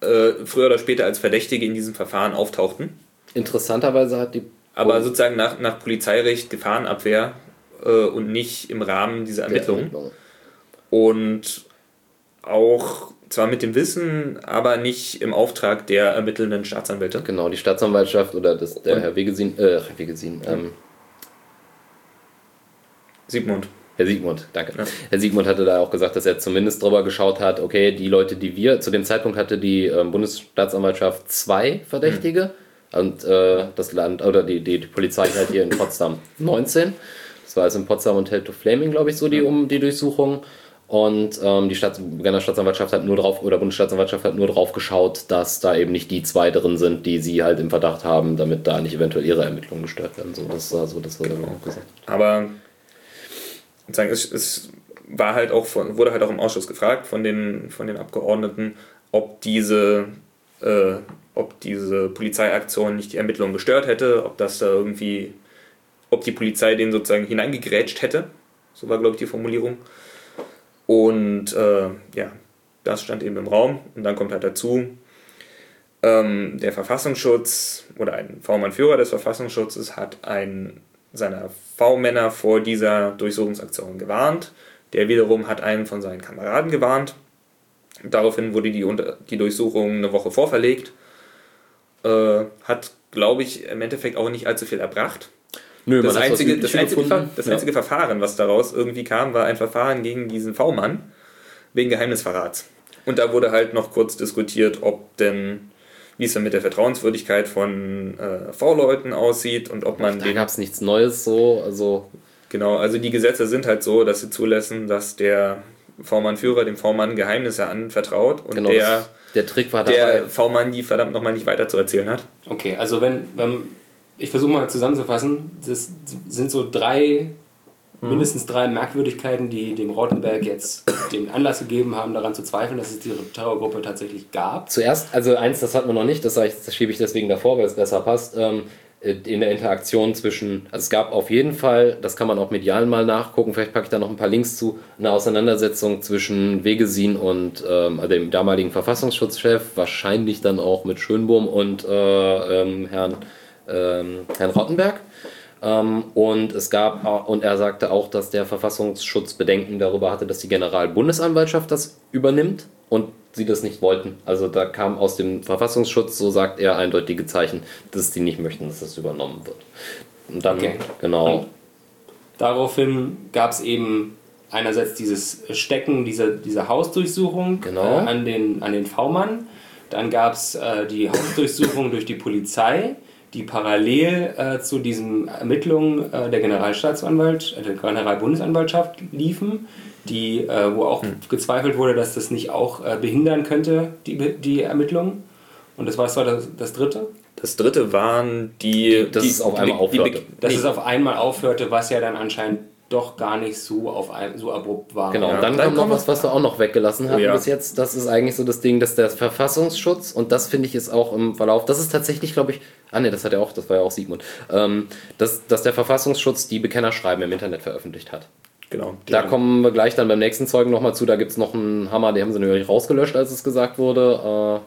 äh, früher oder später als Verdächtige in diesem Verfahren auftauchten. Interessanterweise hat die. Aber sozusagen nach, nach Polizeirecht, Gefahrenabwehr äh, und nicht im Rahmen dieser Ermittlungen. Und auch zwar mit dem Wissen, aber nicht im Auftrag der ermittelnden Staatsanwälte. Genau, die Staatsanwaltschaft oder das, der Und- Herr Wegesin, äh, Herr Wegesin, ähm, Sigmund. Herr Siegmund, danke. Ja. Herr Siegmund hatte da auch gesagt, dass er zumindest drüber geschaut hat, okay, die Leute, die wir, zu dem Zeitpunkt hatte die ähm, Bundesstaatsanwaltschaft zwei Verdächtige und äh, das Land, oder die, die, die Polizei halt hier in Potsdam *laughs* 19. Das war also in Potsdam und Hell to Flaming, glaube ich, so die, um, die Durchsuchung. Und ähm, die Berner Staatsanwaltschaft hat nur drauf, oder Bundesstaatsanwaltschaft hat nur drauf geschaut, dass da eben nicht die zwei drin sind, die sie halt im Verdacht haben, damit da nicht eventuell ihre Ermittlungen gestört werden. So, das war so, das wurde dann auch gesagt. Aber sozusagen, es, es war halt auch von, wurde halt auch im Ausschuss gefragt von den, von den Abgeordneten, ob diese, äh, ob diese Polizeiaktion nicht die Ermittlungen gestört hätte, ob das da irgendwie, ob die Polizei den sozusagen hineingegrätscht hätte. So war, glaube ich, die Formulierung. Und äh, ja, das stand eben im Raum. Und dann kommt halt dazu, ähm, der Verfassungsschutz oder ein V-Mann-Führer des Verfassungsschutzes hat einen seiner V-Männer vor dieser Durchsuchungsaktion gewarnt. Der wiederum hat einen von seinen Kameraden gewarnt. Daraufhin wurde die, die Durchsuchung eine Woche vorverlegt. Äh, hat, glaube ich, im Endeffekt auch nicht allzu viel erbracht. Nö, Das einzige, das, einzige, das Ja. einzige Verfahren, was daraus irgendwie kam, war ein Verfahren gegen diesen V-Mann wegen Geheimnisverrats. Und da wurde halt noch kurz diskutiert, ob denn, wie es dann mit der Vertrauenswürdigkeit von äh, V-Leuten aussieht und ob man Da den gab es nichts Neues so, also Genau, also die Gesetze sind halt so, dass sie zulassen, dass der V-Mann-Führer dem V-Mann Geheimnisse anvertraut und genau, der, der Trick war dabei. der V-Mann die verdammt nochmal nicht weiter zu erzählen hat. Okay, also wenn, wenn ich versuche mal zusammenzufassen, das sind so drei. Mindestens drei Merkwürdigkeiten, die dem Rottenberg jetzt *coughs* den Anlass gegeben haben, daran zu zweifeln, dass es die Terrorgruppe tatsächlich gab. Zuerst, also eins, das hatten wir noch nicht, das, das schiebe ich deswegen davor, weil es besser passt. Ähm, in der Interaktion zwischen, also es gab auf jeden Fall, das kann man auch medial mal nachgucken, vielleicht packe ich da noch ein paar Links zu, eine Auseinandersetzung zwischen Wegesin und ähm, also dem damaligen Verfassungsschutzchef, wahrscheinlich dann auch mit Schönbohm und äh, ähm, Herrn, ähm, Herrn Rottenberg. Ähm, und es gab, und er sagte auch, dass der Verfassungsschutz Bedenken darüber hatte, dass die Generalbundesanwaltschaft das übernimmt und sie das nicht wollten. Also da kam aus dem Verfassungsschutz, so sagt er, eindeutige Zeichen, dass die nicht möchten, dass das übernommen wird. Und dann, okay. genau. Und daraufhin gab es eben einerseits dieses Stecken dieser, dieser Hausdurchsuchung genau. äh, an den, an den V-Mann. Dann gab es äh, die Hausdurchsuchung durch die Polizei, die parallel äh, zu diesen Ermittlungen äh, der Generalstaatsanwalt, äh, der Generalbundesanwaltschaft liefen die, äh, wo auch hm. gezweifelt wurde, dass das nicht auch äh, behindern könnte, die, die Ermittlungen. Und das war das, das dritte? Das dritte waren die. Dass die, es auf einmal die, aufhörte. dass nee. es auf einmal aufhörte, was ja dann anscheinend doch gar nicht so auf ein, so abrupt war. Genau, ja. dann, dann kommt noch was, was wir auch noch weggelassen haben oh, ja. bis jetzt. Das ist eigentlich so das Ding, dass der Verfassungsschutz, und das finde ich ist auch im Verlauf, das ist tatsächlich, glaube ich, ah ne, das hat er auch, das war ja auch Sigmund, ähm, dass, dass der Verfassungsschutz die Bekennerschreiben im Internet veröffentlicht hat. Genau. Da kommen wir gleich dann beim nächsten Zeugen nochmal zu. Da gibt es noch einen Hammer, den haben sie natürlich rausgelöscht, als es gesagt wurde.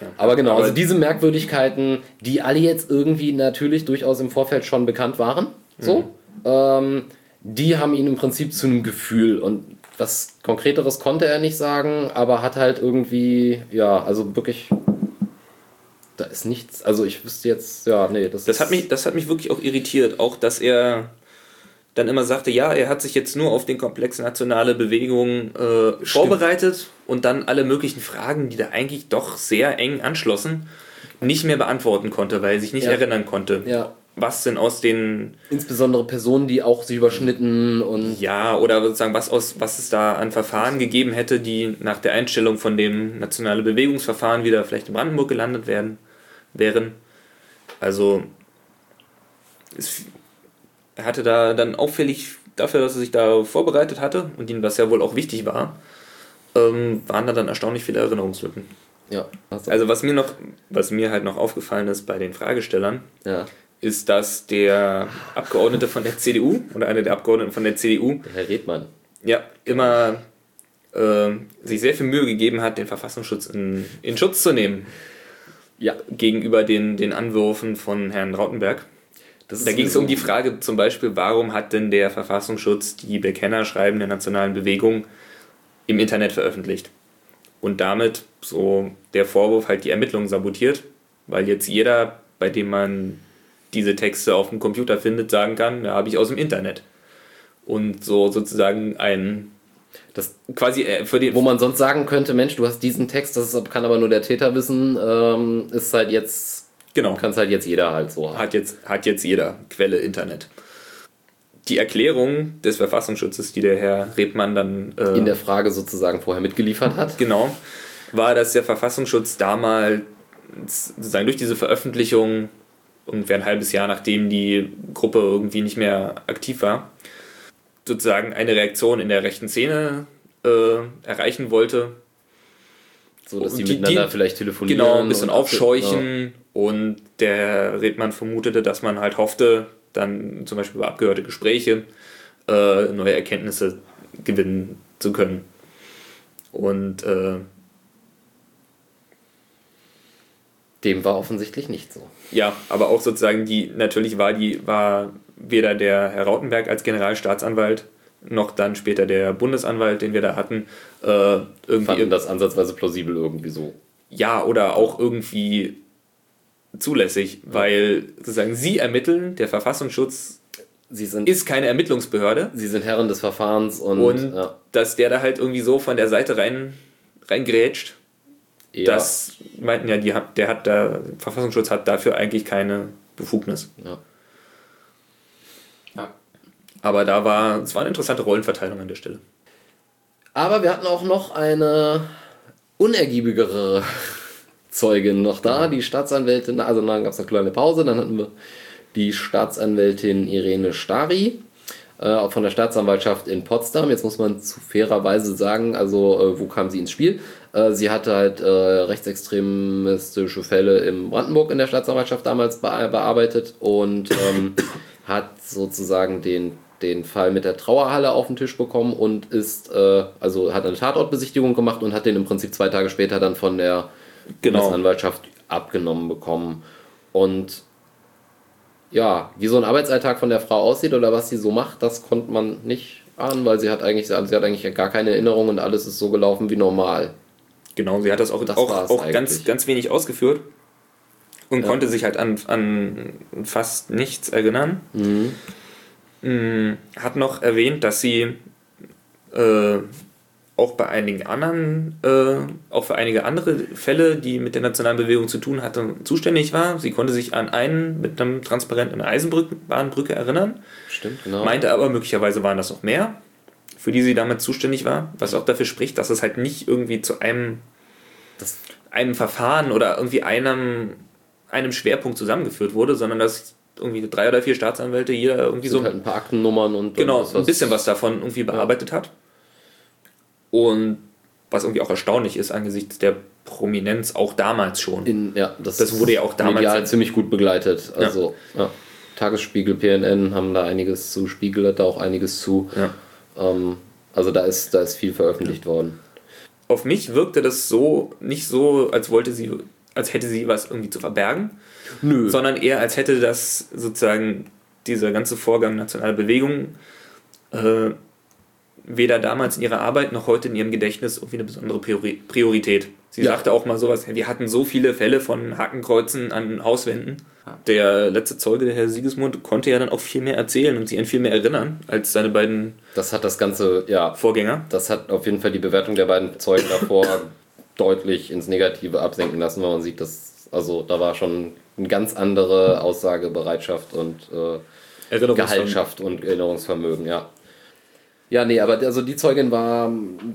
Äh, aber genau, also diese Merkwürdigkeiten, die alle jetzt irgendwie natürlich durchaus im Vorfeld schon bekannt waren, so, mhm. Ähm, die haben ihn im Prinzip zu einem Gefühl und was Konkreteres konnte er nicht sagen, aber hat halt irgendwie, ja, also wirklich, da ist nichts, also ich wüsste jetzt, ja, nee, das Das hat mich, das hat mich wirklich auch irritiert, auch dass er dann immer sagte, ja, er hat sich jetzt nur auf den Komplex nationale Bewegung äh, vorbereitet und dann alle möglichen Fragen, die da eigentlich doch sehr eng anschlossen, nicht mehr beantworten konnte, weil er sich nicht ja. erinnern konnte. Ja. Was denn aus den. Insbesondere Personen, die auch sich überschnitten und. Ja, oder sozusagen, was, aus, was es da an Verfahren gegeben hätte, die nach der Einstellung von dem nationale Bewegungsverfahren wieder vielleicht in Brandenburg gelandet werden, wären. Also. Es er hatte da dann auffällig dafür, dass er sich da vorbereitet hatte und ihm das ja wohl auch wichtig war, ähm, waren da dann erstaunlich viele Erinnerungslücken. Ja. Also. also was mir noch, was mir halt noch aufgefallen ist bei den Fragestellern, ja. Ist, dass der Abgeordnete von der CDU oder einer der Abgeordneten von der CDU, der Herr Redmann, ja, immer äh, sich sehr viel Mühe gegeben hat, den Verfassungsschutz in, in Schutz zu nehmen. Ja. Gegenüber den, den Anwürfen von Herrn Rautenberg da ging es um die Frage zum Beispiel, warum hat denn der Verfassungsschutz die Bekennerschreiben der nationalen Bewegung im Internet veröffentlicht? Und damit so der Vorwurf halt die Ermittlungen sabotiert, weil jetzt jeder, bei dem man diese Texte auf dem Computer findet, sagen kann, ja, habe ich aus dem Internet. Und so sozusagen ein das quasi äh, für den, wo man sonst sagen könnte, Mensch, du hast diesen Text, das kann aber nur der Täter wissen, ähm, ist halt jetzt Genau. Kann es halt jetzt jeder halt so haben. Hat jetzt, hat jetzt jeder Quelle Internet. Die Erklärung des Verfassungsschutzes, die der Herr Rebmann dann äh, in der Frage sozusagen vorher mitgeliefert hat. Genau, war, dass der Verfassungsschutz damals sozusagen durch diese Veröffentlichung ungefähr ein halbes Jahr nachdem die Gruppe irgendwie nicht mehr aktiv war, sozusagen eine Reaktion in der rechten Szene äh, erreichen wollte. So, dass die, die miteinander die, vielleicht telefonieren. Genau, ein bisschen aufscheuchen und der Redmann vermutete, dass man halt hoffte, dann zum Beispiel über abgehörte Gespräche äh, neue Erkenntnisse gewinnen zu können. Und äh, dem war offensichtlich nicht so. Ja, aber auch sozusagen die, natürlich war die, war weder der Herr Rautenberg als Generalstaatsanwalt noch dann später der Bundesanwalt, den wir da hatten, äh, irgendwie. Fanden das ansatzweise plausibel irgendwie so. Ja, oder auch irgendwie zulässig, weil sozusagen sie ermitteln, der Verfassungsschutz sie sind, ist keine Ermittlungsbehörde. Sie sind Herren des Verfahrens und, und ja. dass der da halt irgendwie so von der Seite rein reingrätscht. Ja. Das meinten ja, die, der hat da, Verfassungsschutz hat dafür eigentlich keine Befugnis. Ja. ja. Aber da war, es war eine interessante Rollenverteilung an der Stelle. Aber wir hatten auch noch eine unergiebigere Zeugin noch da, die Staatsanwältin, also dann gab es eine kleine Pause, dann hatten wir die Staatsanwältin Irene Stari äh, von der Staatsanwaltschaft in Potsdam. Jetzt muss man zu fairerweise sagen, also äh, wo kam sie ins Spiel? Äh, sie hatte halt äh, rechtsextremistische Fälle in Brandenburg in der Staatsanwaltschaft damals be bearbeitet und ähm, *coughs* hat sozusagen den den Fall mit der Trauerhalle auf den Tisch bekommen und ist, äh, also hat eine Tatortbesichtigung gemacht und hat den im Prinzip zwei Tage später dann von der genau. Abgenommen bekommen. Und ja, wie so ein Arbeitsalltag von der Frau aussieht oder was sie so macht, das konnte man nicht ahnen, weil sie hat eigentlich, sie hat eigentlich gar keine Erinnerung und alles ist so gelaufen wie normal. Genau, sie hat das auch, das auch, auch ganz, ganz wenig ausgeführt und ja. konnte sich halt an, an fast nichts erinnern. Mhm. Hm, hat noch erwähnt, dass sie äh, auch bei einigen anderen, äh, auch für einige andere Fälle, die mit der nationalen Bewegung zu tun hatten, zuständig war. Sie konnte sich an einen mit einem transparenten Eisenbahnbrücke erinnern. Stimmt, genau. Meinte aber, möglicherweise waren das noch mehr, für die sie damit zuständig war, was auch dafür spricht, dass es halt nicht irgendwie zu einem, das einem Verfahren oder irgendwie einem, einem Schwerpunkt zusammengeführt wurde, sondern dass irgendwie drei oder vier Staatsanwälte, jeder irgendwie so. Halt ein paar Aktennummern und. Genau, ein bisschen was davon irgendwie bearbeitet ja. hat. Und was irgendwie auch erstaunlich ist angesichts der Prominenz auch damals schon. In, ja, das, das wurde ja auch damals medial ziemlich gut begleitet. Also ja. ja. Tagesspiegel, PNN haben da einiges zu, Spiegel hat da auch einiges zu. Ja. Ähm, also da ist, da ist viel veröffentlicht worden. Auf mich wirkte das so nicht so, als wollte sie, als hätte sie was irgendwie zu verbergen, Nö. sondern eher als hätte das sozusagen dieser ganze Vorgang nationale Bewegung äh, weder damals in ihrer Arbeit noch heute in ihrem Gedächtnis irgendwie eine besondere Priorität. Sie ja. sagte auch mal sowas, wir hatten so viele Fälle von Hakenkreuzen an Hauswänden. Der letzte Zeuge, der Herr Siegesmund, konnte ja dann auch viel mehr erzählen und sich an viel mehr erinnern als seine beiden das hat das ganze, ja, Vorgänger. Das hat auf jeden Fall die Bewertung der beiden Zeugen davor *laughs* deutlich ins Negative absenken lassen, weil man sieht, dass also da war schon eine ganz andere Aussagebereitschaft und äh, Gehaltschaft und Erinnerungsvermögen, ja. Ja, nee, aber also die Zeugin war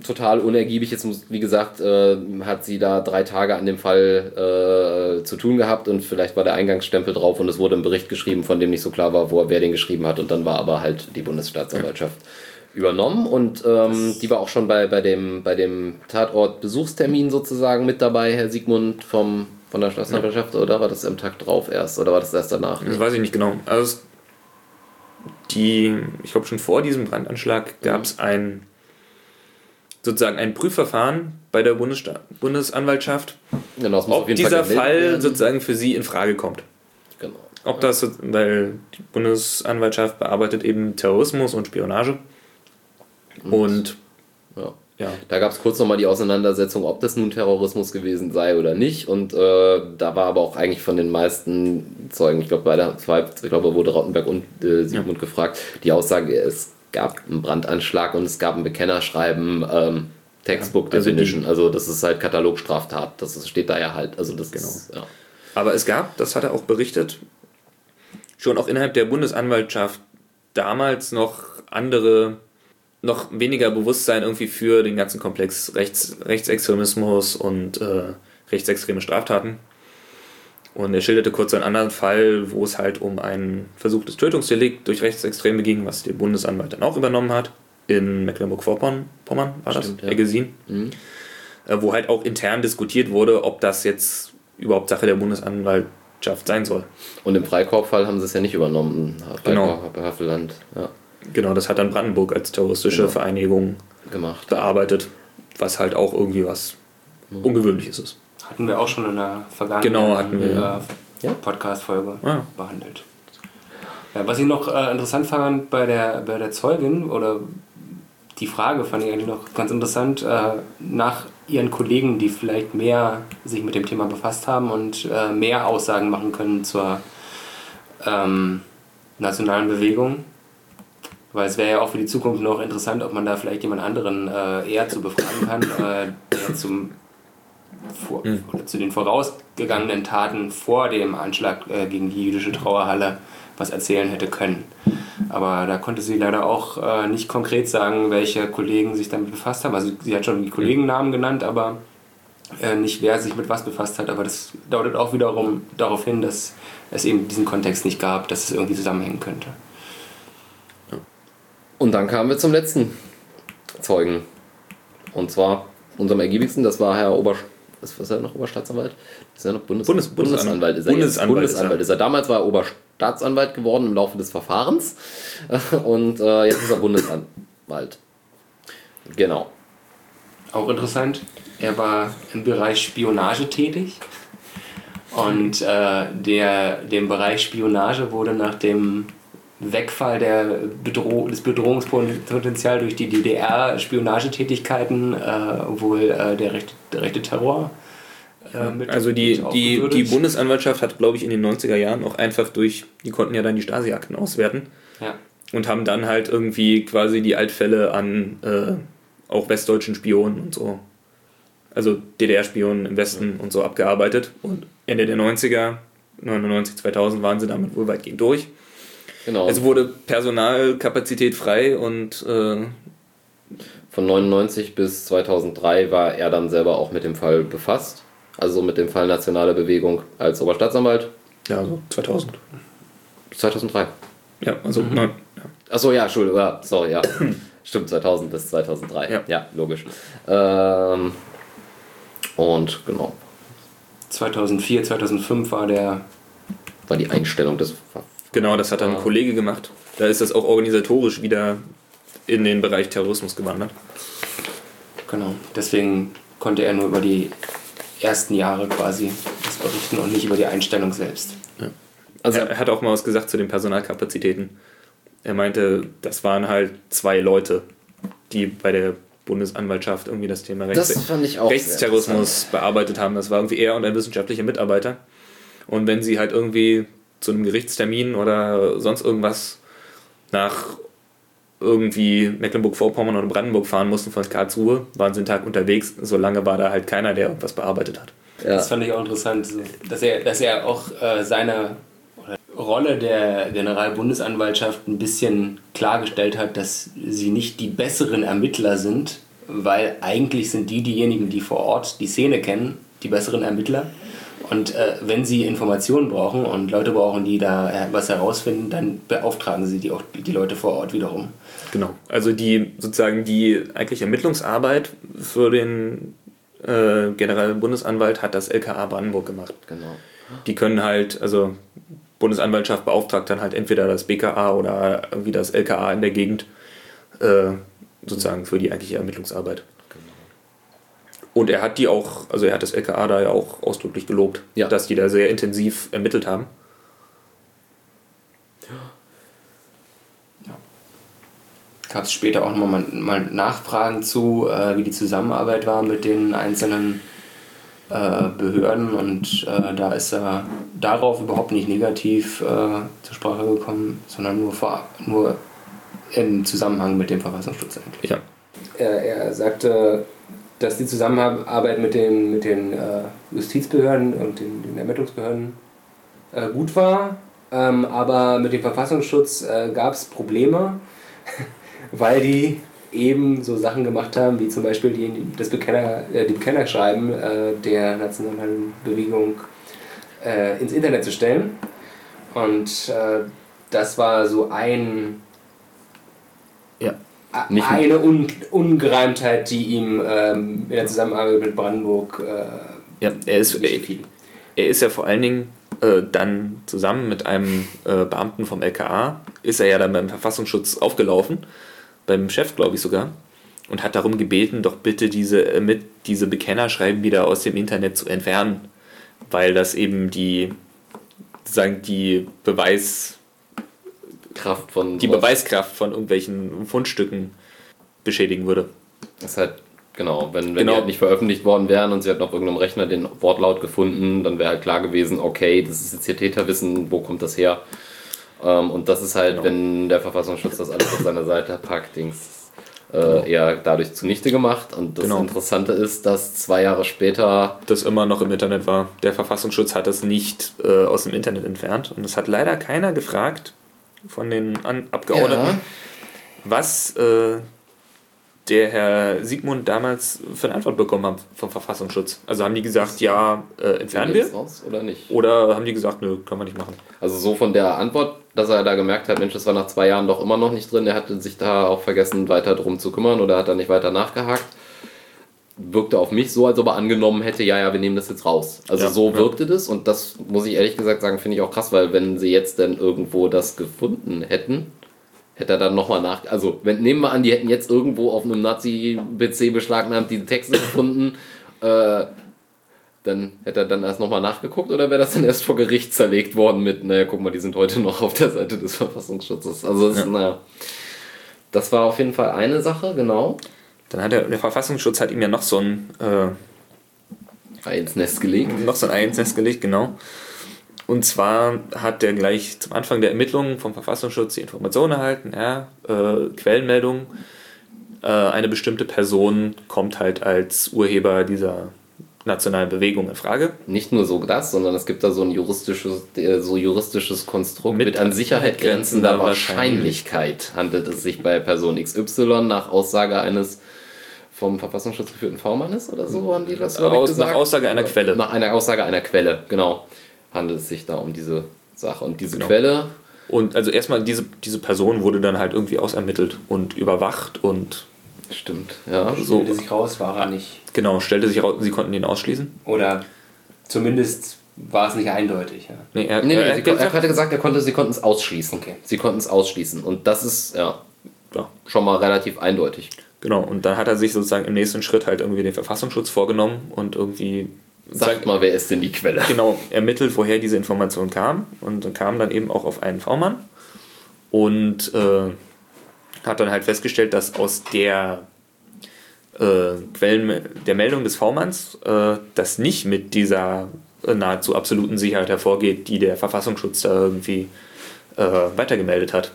total unergiebig. Jetzt, muss, wie gesagt, äh, hat sie da drei Tage an dem Fall äh, zu tun gehabt und vielleicht war der Eingangsstempel drauf und es wurde ein Bericht geschrieben, von dem nicht so klar war, wo, wer den geschrieben hat. Und dann war aber halt die Bundesstaatsanwaltschaft ja. übernommen und ähm, die war auch schon bei, bei dem, bei dem Tatort-Besuchstermin sozusagen mit dabei, Herr Siegmund vom von der Staatsanwaltschaft ja. oder war das am Tag drauf erst oder war das erst danach? Das weiß ich nicht genau. Also die, ich glaube schon vor diesem Brandanschlag gab es ein sozusagen ein Prüfverfahren bei der Bundessta Bundesanwaltschaft, genau, ob dieser Fall, Fall sozusagen für sie in Frage kommt. Genau. Ob das, weil die Bundesanwaltschaft bearbeitet eben Terrorismus und Spionage. Und, und ja. Ja. Da gab es kurz nochmal die Auseinandersetzung, ob das nun Terrorismus gewesen sei oder nicht. Und äh, da war aber auch eigentlich von den meisten Zeugen, ich glaube bei der ich glaube, wurde Rottenberg und äh, Sigmund ja. gefragt, die Aussage, es gab einen Brandanschlag und es gab ein Bekennerschreiben, ähm, Textbook ja, also Definition. also das ist halt Katalogstraftat. Das steht da ja halt. Also das genau. Ist, ja. Aber es gab, das hat er auch berichtet, schon auch innerhalb der Bundesanwaltschaft damals noch andere noch weniger Bewusstsein irgendwie für den ganzen Komplex Rechts, Rechtsextremismus und äh, rechtsextreme Straftaten. Und er schilderte kurz einen anderen Fall, wo es halt um ein versuchtes Tötungsdelikt durch Rechtsextreme ging, was der Bundesanwalt dann auch übernommen hat. In Mecklenburg-Vorpommern war Stimmt, das, ja. Eggesin. Mhm. Äh, wo halt auch intern diskutiert wurde, ob das jetzt überhaupt Sache der Bundesanwaltschaft sein soll. Und im Freikorpfall haben sie es ja nicht übernommen, Freikorp, genau. Havelland. Ja. Genau, das hat dann Brandenburg als terroristische genau. Vereinigung gemacht. bearbeitet, was halt auch irgendwie was mhm. Ungewöhnliches ist. Hatten wir auch schon in der vergangenen genau, hatten wir, äh, ja. Podcast-Folge ja. behandelt. Ja, was ich noch äh, interessant fand bei der, bei der Zeugin, oder die Frage fand ich eigentlich noch ganz interessant, äh, nach ihren Kollegen, die vielleicht mehr sich mit dem Thema befasst haben und äh, mehr Aussagen machen können zur ähm, nationalen Bewegung weil es wäre ja auch für die Zukunft noch interessant, ob man da vielleicht jemand anderen äh, eher zu befragen kann, äh, der zum, vor, mhm. oder zu den vorausgegangenen Taten vor dem Anschlag äh, gegen die jüdische Trauerhalle was erzählen hätte können. Aber da konnte sie leider auch äh, nicht konkret sagen, welche Kollegen sich damit befasst haben. Also sie hat schon die Kollegennamen genannt, aber äh, nicht wer sich mit was befasst hat, aber das deutet auch wiederum darauf hin, dass es eben diesen Kontext nicht gab, dass es irgendwie zusammenhängen könnte. Und dann kamen wir zum letzten Zeugen. Und zwar unserem ergiebigsten, das war Herr Ober... Was ist er noch Oberstaatsanwalt? Ist er noch Bundes Bundes- Bundesanwalt? Ist er jetzt Bundesanwalt ist er. Bundesanwalt ist er. Damals war er Oberstaatsanwalt geworden im Laufe des Verfahrens. *laughs* Und äh, jetzt ist er Bundesanwalt. Genau. Auch interessant, er war im Bereich Spionage tätig und äh, der, dem Bereich Spionage wurde nach dem Wegfall der Bedroh des Bedrohungspotenzials durch die DDR-Spionagetätigkeiten äh, wohl äh, der, rechte, der rechte Terror äh, Also die, die, die. Bundesanwaltschaft hat, glaube ich, in den 90er Jahren auch einfach durch, die konnten ja dann die Stasi-Akten auswerten ja. und haben dann halt irgendwie quasi die Altfälle an äh, auch westdeutschen Spionen und so, also DDR-Spionen im Westen und so abgearbeitet. Und Ende der 90er, 99, 2000 waren sie damit wohl weitgehend durch. Genau. Es wurde Personalkapazität frei und äh, Von 99 bis 2003 war er dann selber auch mit dem Fall befasst. Also mit dem Fall Nationale Bewegung als Oberstaatsanwalt. ja, so 2000. 2003. Ja, also neun, ja. Achso, ja, Entschuldigung, ja, sorry, ja. *coughs* Stimmt, 2000 bis 2003. Ja. Ja, logisch. Ähm, und genau, 2004, 2005 war der war die Einstellung des. Genau, das hat dann ein. Kollege gemacht. Da ist das auch organisatorisch wieder in den Bereich Terrorismus gewandert. Genau, deswegen konnte er nur über die ersten Jahre quasi das berichten und nicht über die Einstellung selbst. Also, er hat auch mal was gesagt zu den Personalkapazitäten. Er meinte, das waren halt zwei Leute, die bei der Bundesanwaltschaft irgendwie das Thema das Rechts fand ich auch. sehr Rechtsterrorismus bearbeitet haben. Das war irgendwie er und ein wissenschaftlicher Mitarbeiter. Und wenn sie halt irgendwie zu einem Gerichtstermin oder sonst irgendwas nach irgendwie Mecklenburg-Vorpommern oder Brandenburg fahren mussten von Karlsruhe, waren sie einen Tag unterwegs. Solange war da halt keiner, der irgendwas bearbeitet hat. Ja. Das fand ich auch interessant, dass er, dass er auch äh, seine Rolle der Generalbundesanwaltschaft ein bisschen klargestellt hat, dass sie nicht die besseren Ermittler sind, weil eigentlich sind die diejenigen, die vor Ort die Szene kennen, die besseren Ermittler. Und äh, wenn sie Informationen brauchen und Leute brauchen, die da äh, was herausfinden, dann beauftragen sie die, auch, die Leute vor Ort wiederum. Genau. Also die sozusagen die eigentlich Ermittlungsarbeit für den äh, Generalbundesanwalt hat das LKA Brandenburg gemacht. Genau. Die können halt, also Bundesanwaltschaft beauftragt dann halt entweder das BKA oder irgendwie das LKA in der Gegend äh, sozusagen für die eigentliche Ermittlungsarbeit. Und er hat die auch, also er hat das LKA da ja auch ausdrücklich gelobt, Ja. dass die da sehr intensiv ermittelt haben. Gab es später auch nochmal mal Nachfragen zu, äh, wie die Zusammenarbeit war mit den einzelnen äh, Behörden und äh, da ist er darauf überhaupt nicht negativ äh, zur Sprache gekommen, sondern nur, vor, nur im Zusammenhang mit dem Verfassungsschutz eigentlich. Ja. Er, er sagte, dass die Zusammenarbeit mit den, mit den äh, Justizbehörden und den, den Ermittlungsbehörden äh, gut war, ähm, aber mit dem Verfassungsschutz äh, gab es Probleme, *laughs* weil die eben so Sachen gemacht haben, wie zum Beispiel die, das Bekenner, äh, die Bekennerschreiben äh, der nationalen Bewegung äh, ins Internet zu stellen. Und äh, das war so ein Ja. Nicht- eine Un Ungereimtheit, die ihm ähm, in der Zusammenarbeit mit Brandenburg äh, Ja, er ist, er, er ist ja vor allen Dingen äh, dann zusammen mit einem äh, Beamten vom LKA, ist er ja dann beim Verfassungsschutz aufgelaufen, beim Chef glaube ich sogar, und hat darum gebeten, doch bitte diese, äh, mit, diese Bekennerschreiben wieder aus dem Internet zu entfernen, weil das eben die, sagen die Beweis, Kraft von. die Beweiskraft von irgendwelchen Fundstücken beschädigen würde. Das ist halt, genau, wenn, wenn Genau. die halt nicht veröffentlicht worden wären und sie hätten auf irgendeinem Rechner den Wortlaut gefunden, dann wäre halt klar gewesen, okay, das ist jetzt hier Täterwissen, wo kommt das her? Ähm, und das ist halt, Genau. wenn der Verfassungsschutz das alles auf seiner Seite packt, Dings, äh, eher dadurch zunichte gemacht. Und das Genau. Interessante ist, dass zwei Jahre später, das immer noch im Internet war. Der Verfassungsschutz hat es nicht äh, aus dem Internet entfernt. Und es hat leider keiner gefragt von den An Abgeordneten, Ja. was äh, der Herr Siegmund damals für eine Antwort bekommen hat vom Verfassungsschutz? Also haben die gesagt, ja, äh, entfernen wir? Raus oder nicht? Oder haben die gesagt, nö, kann man nicht machen? Also so von der Antwort, dass er da gemerkt hat, Mensch, das war nach zwei Jahren doch immer noch nicht drin. Er hatte sich da auch vergessen, weiter drum zu kümmern oder hat da nicht weiter nachgehakt. Wirkte auf mich so, als ob er angenommen hätte, ja, ja, wir nehmen das jetzt raus. Also Ja, so ja. wirkte das und das muss ich ehrlich gesagt sagen, finde ich auch krass, weil wenn sie jetzt dann irgendwo das gefunden hätten, hätte er dann nochmal nach. Also, wenn, nehmen wir an, die hätten jetzt irgendwo auf einem Nazi-PC beschlagnahmt diese Texte gefunden, äh, dann hätte er dann erst nochmal nachgeguckt oder wäre das dann erst vor Gericht zerlegt worden mit, naja, guck mal, die sind heute noch auf der Seite des Verfassungsschutzes. Also, das, Ja. naja. Das war auf jeden Fall eine Sache, genau. Dann hat der, der Verfassungsschutz hat ihm ja noch so ein, äh, Ei ins Nest gelegt. noch so ein Ei ins Nest gelegt, genau. Und zwar hat er gleich zum Anfang der Ermittlungen vom Verfassungsschutz die Information erhalten, ja, äh, Quellenmeldung, äh, eine bestimmte Person kommt halt als Urheber dieser nationalen Bewegung in Frage. Nicht nur so das, sondern es gibt da so ein juristisches, äh, so juristisches Konstrukt Mit mit, an Sicherheit grenzender Wahrscheinlichkeit handelt es sich bei Person XY nach Aussage eines vom Verfassungsschutz geführten V-Mannes oder so, haben die das Aus, nach gesagt? Aussage einer Quelle. Nach einer Aussage einer Quelle, genau. Handelt es sich da um diese Sache. Und diese Genau. Quelle, Und also erstmal diese, diese Person wurde dann halt irgendwie ausermittelt und überwacht und stimmt, ja. so, Stellte sich raus, war er nicht. genau, stellte sich raus, sie konnten ihn ausschließen. Oder zumindest war es nicht eindeutig. Ja. Nee, er, Nee, nee, er, er gesagt, hatte gesagt, er konnte, sie konnten es ausschließen. Okay. Sie konnten es ausschließen. Und das ist, ja, ja, schon mal relativ eindeutig. Genau, und dann hat er sich sozusagen im nächsten Schritt halt irgendwie den Verfassungsschutz vorgenommen und irgendwie Sagt mal, wer ist denn die Quelle? genau ermittelt, woher diese Information kam. Und dann kam dann eben auch auf einen V-Mann und äh, hat dann halt festgestellt, dass aus der äh, Quellen der Meldung des V-Manns äh, das nicht mit dieser äh, nahezu absoluten Sicherheit hervorgeht, die der Verfassungsschutz da irgendwie äh, weitergemeldet hat.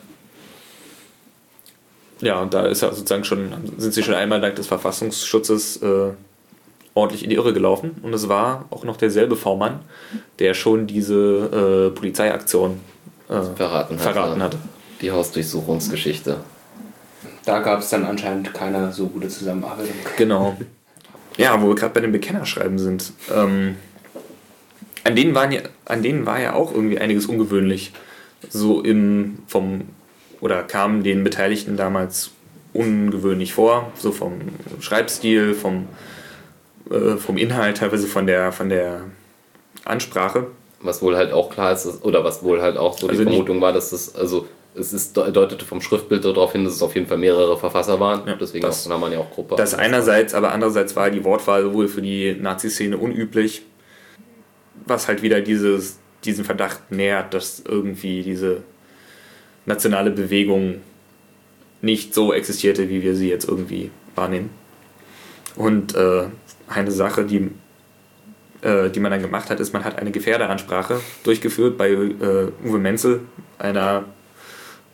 Ja, und da ist er sozusagen schon, sind sie schon einmal dank des Verfassungsschutzes äh, ordentlich in die Irre gelaufen. Und es war auch noch derselbe V-Mann, der schon diese äh, Polizeiaktion äh, Verraten, hat, verraten ja. hatte. Die Hausdurchsuchungsgeschichte. Da gab es dann anscheinend keine so gute Zusammenarbeit. Genau. Ja, wo wir gerade bei den Bekennerschreiben sind. Ähm, an, denen waren ja, an denen war ja auch irgendwie einiges ungewöhnlich. So im vom oder kam den Beteiligten damals ungewöhnlich vor, so vom Schreibstil, vom, äh, vom Inhalt, teilweise von der, von der Ansprache. Was wohl halt auch klar ist, oder was wohl halt auch so Also die Vermutung war, dass das, also es ist, deutete vom Schriftbild darauf hin, dass es auf jeden Fall mehrere Verfasser waren. Ja, Deswegen das- nahm man ja auch Gruppe. Das einerseits, aber andererseits war die Wortwahl wohl für die Nazi-Szene unüblich, was halt wieder dieses, diesen Verdacht nährt, dass irgendwie diese nationale Bewegung nicht so existierte, wie wir sie jetzt irgendwie wahrnehmen. Und äh, eine Sache, die, äh, die man dann gemacht hat, ist, man hat eine Gefährderansprache durchgeführt bei äh, Uwe Menzel, einer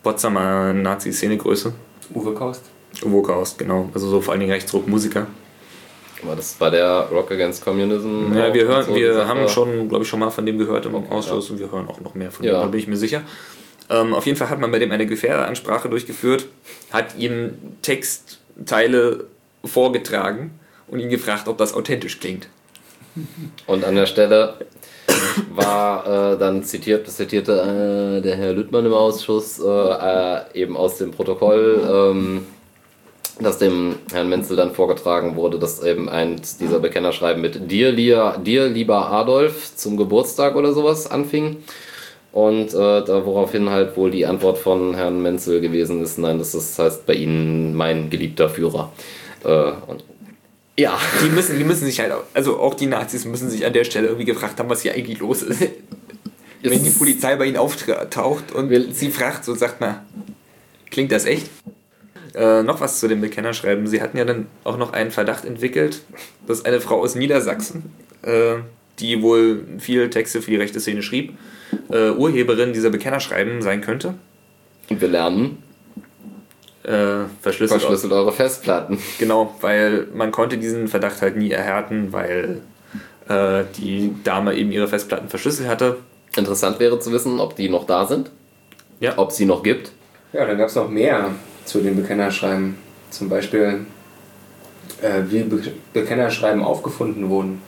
Potsdamer Nazi-Szenegröße. Uwe Kost. Uwe Kaust, genau. Also so vor allen Dingen Rechtsruck-Musiker. Aber das war der Rock Against Communism. Ja, wir hören, so wir haben schon, glaube ich, schon mal von dem gehört im Okay, Ausschuss und wir hören auch noch mehr von Ja. dem, da bin ich mir sicher. Ähm, auf jeden Fall hat man bei dem eine Gefährderansprache durchgeführt, hat ihm Textteile vorgetragen und ihn gefragt, ob das authentisch klingt. Und an der Stelle war äh, dann zitiert, das zitierte äh, der Herr Lüttmann im Ausschuss äh, äh, eben aus dem Protokoll, ähm, dass dem Herrn Menzel dann vorgetragen wurde, dass eben eins dieser Bekennerschreiben mit dir, Lia, dir lieber Adolf zum Geburtstag oder sowas anfing. Und äh, da woraufhin halt wohl die Antwort von Herrn Menzel gewesen ist, nein, das ist, heißt bei Ihnen mein geliebter Führer. Äh, ja. Die müssen, die müssen sich halt, auch, also auch die Nazis müssen sich an der Stelle irgendwie gefragt haben, was hier eigentlich los ist. *laughs* Wenn die Polizei bei ihnen auftaucht und Wir- sie fragt, so sagt man, klingt das echt? Äh, noch was zu dem Bekennerschreiben. Sie hatten ja dann auch noch einen Verdacht entwickelt, dass eine Frau aus Niedersachsen, äh, die wohl viele Texte für die rechte Szene schrieb, äh, Urheberin dieser Bekennerschreiben sein könnte. Und wir lernen, Äh, verschlüsselt. verschlüsselt eure Festplatten. Genau, weil man konnte diesen Verdacht halt nie erhärten, weil äh, die Dame eben ihre Festplatten verschlüsselt hatte. Interessant wäre zu wissen, ob die noch da sind, Ja. ob sie noch gibt. Ja, dann gab es noch mehr zu den Bekennerschreiben. Zum Beispiel äh, wie Be Bekennerschreiben aufgefunden wurden.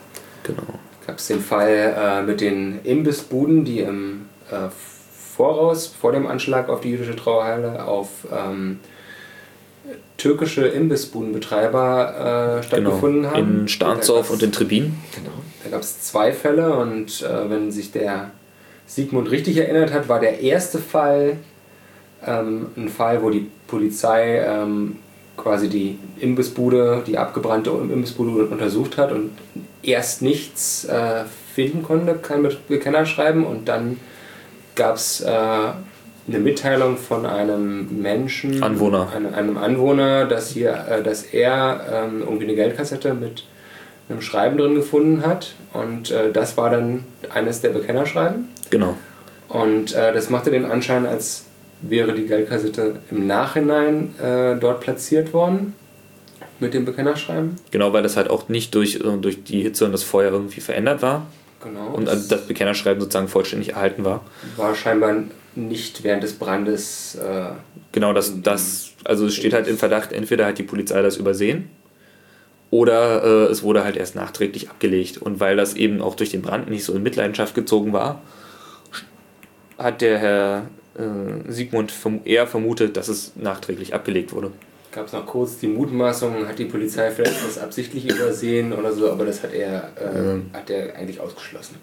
Genau. Gab es den Fall äh, mit den Imbissbuden, die im äh, Voraus, vor dem Anschlag auf die jüdische Trauerhalle, auf ähm, türkische Imbissbudenbetreiber äh, stattgefunden genau. haben. In Starnsdorf und in Trebin. Genau. Da gab es zwei Fälle und äh, wenn sich der Sigmund richtig erinnert hat, war der erste Fall ähm, ein Fall, wo die Polizei ähm, quasi die Imbissbude, die abgebrannte Imbissbude untersucht hat und erst nichts äh, finden konnte, kein Bekennerschreiben und dann gab es äh, eine Mitteilung von einem Menschen, Anwohner. Einem, einem Anwohner, dass, hier, äh, dass er ähm, irgendwie eine Geldkassette mit einem Schreiben drin gefunden hat und äh, das war dann eines der Bekennerschreiben. Genau. Und äh, das machte den Anschein, als wäre die Geldkassette im Nachhinein äh, dort platziert worden mit dem Bekennerschreiben. Genau, weil das halt auch nicht durch, äh, durch die Hitze und das Feuer irgendwie verändert war. Genau. Und also das Bekennerschreiben sozusagen vollständig erhalten war. War scheinbar nicht während des Brandes. Äh, genau, das, das, also es steht halt im Verdacht, entweder hat die Polizei das übersehen oder äh, es wurde halt erst nachträglich abgelegt. Und weil das eben auch durch den Brand nicht so in Mitleidenschaft gezogen war, hat der Herr äh, Sigmund eher vermutet, dass es nachträglich abgelegt wurde. Gab es noch kurz die Mutmaßung, hat die Polizei vielleicht das absichtlich übersehen oder so, aber das hat er, äh, ähm. hat er eigentlich ausgeschlossen.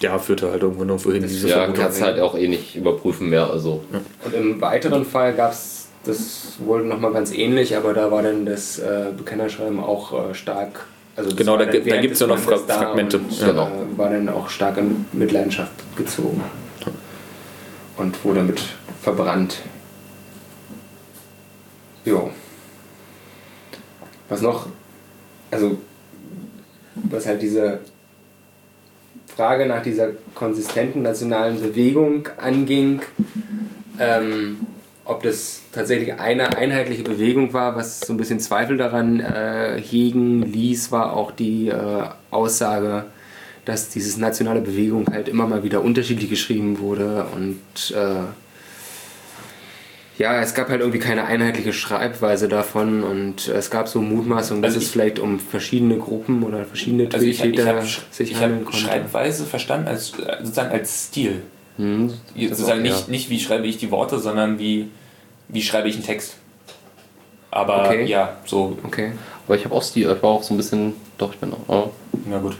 Ja, führte halt irgendwo noch wohin. Diese ja, kannst halt auch eh nicht überprüfen mehr. Also. Ja. Und im weiteren Fall gab es das wohl nochmal ganz ähnlich, aber da war dann das äh, Bekennerschreiben auch äh, stark. Also genau, da, da gibt es ja noch Fra Fragmente. Und, genau. Äh, war dann auch stark in Mitleidenschaft gezogen. Und wurde damit verbrannt. Jo. Was noch, also, was halt diese Frage nach dieser konsistenten nationalen Bewegung anging, ähm, ob das tatsächlich eine einheitliche Bewegung war, was so ein bisschen Zweifel daran äh, hegen ließ, war auch die äh, Aussage, dass diese nationale Bewegung halt immer mal wieder unterschiedlich geschrieben wurde und äh, ja, es gab halt irgendwie keine einheitliche Schreibweise davon und es gab so Mutmaßungen, dass also es vielleicht um verschiedene Gruppen oder verschiedene also ich, ich hab, sich ich handeln konnte. Schreibweise verstanden als sozusagen als Stil. Hm, sozusagen auch, nicht, ja. nicht wie schreibe ich die Worte, sondern wie, wie schreibe ich einen Text. Aber okay. ja, so. Okay. Aber ich habe auch Stil, ich war auch so ein bisschen, doch, ich bin auch. Oh. Na gut.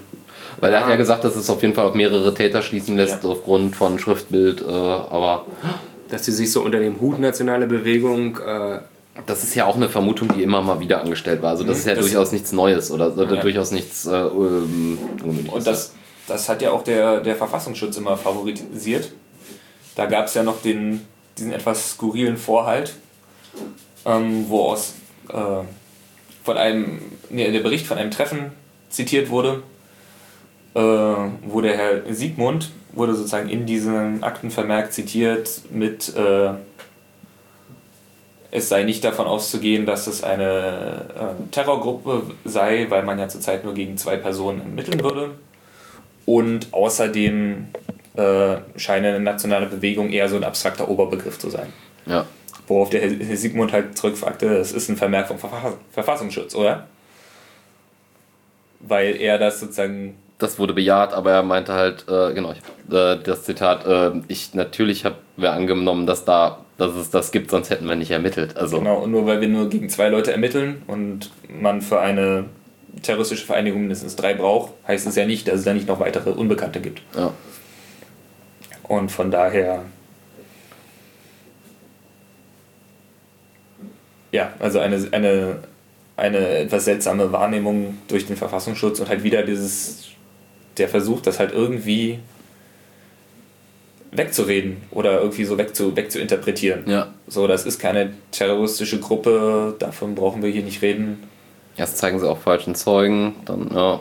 Weil er hat ja gesagt, dass es auf jeden Fall auf mehrere Täter schließen lässt ja. aufgrund von Schriftbild, äh, aber dass sie sich so unter dem Hut nationale Bewegung. Äh, das ist ja auch eine Vermutung, die immer mal wieder angestellt war. Also das mhm. ist ja das durchaus nichts Neues oder, oder ja. durchaus nichts äh, ähm, Und das, das hat ja auch der, der Verfassungsschutz immer favorisiert. Da gab es ja noch den, diesen etwas skurrilen Vorhalt, ähm, wo aus äh, von einem, nee, der Bericht von einem Treffen zitiert wurde, äh, wo der Herr Siegmund wurde sozusagen in diesem Aktenvermerk zitiert mit äh, es sei nicht davon auszugehen, dass es eine äh, Terrorgruppe sei, weil man ja zurzeit nur gegen zwei Personen ermitteln würde. Und außerdem äh, scheine eine nationale Bewegung eher so ein abstrakter Oberbegriff zu sein. Ja. Worauf der Herr Sigmund halt zurückfragte, es ist ein Vermerk vom Verfassungsschutz, oder? Weil er das sozusagen das wurde bejaht, aber er meinte halt, äh, genau, ich, äh, das Zitat, äh, ich natürlich habe wir angenommen, dass da, dass es das gibt, sonst hätten wir nicht ermittelt. Also genau, und nur weil wir nur gegen zwei Leute ermitteln und man für eine terroristische Vereinigung mindestens drei braucht, heißt es ja nicht, dass es da nicht noch weitere Unbekannte gibt. Ja. Und von daher. Ja, also eine, eine, eine etwas seltsame Wahrnehmung durch den Verfassungsschutz und halt wieder dieses der versucht, das halt irgendwie wegzureden oder irgendwie so wegzu, wegzuinterpretieren. Ja. So, das ist keine terroristische Gruppe, davon brauchen wir hier nicht reden. Erst zeigen sie auch falschen Zeugen, dann, ja.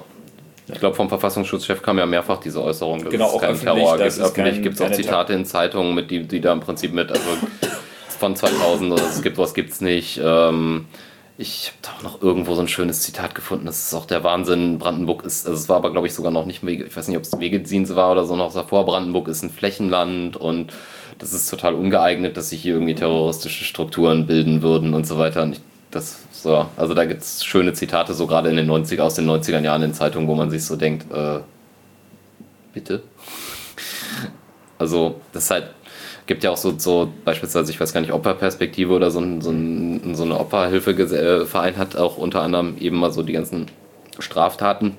Ich glaube, vom Verfassungsschutzchef kam ja mehrfach diese Äußerung, dass genau, es keinen Terror gibt. Öffentlich gibt es auch Zitate in Zeitungen, mit die, die da im Prinzip mit, also von 2000 oder es gibt was, gibt es nicht. Ähm, ich habe da auch noch irgendwo so ein schönes Zitat gefunden. Das ist auch der Wahnsinn. Brandenburg ist, also es war aber glaube ich sogar noch nicht, ich weiß nicht, ob es Wegedienst war oder so noch davor. Brandenburg ist ein Flächenland und das ist total ungeeignet, dass sich hier irgendwie terroristische Strukturen bilden würden und so weiter. Und ich das so, also da gibt es schöne Zitate, so gerade in den 90 aus den 90er Jahren in Zeitungen, wo man sich so denkt, äh, bitte? Also, das ist halt, gibt ja auch so, so beispielsweise, ich weiß gar nicht, Opferperspektive oder so, ein, so, so eine Opferhilfeverein hat auch unter anderem eben mal so die ganzen Straftaten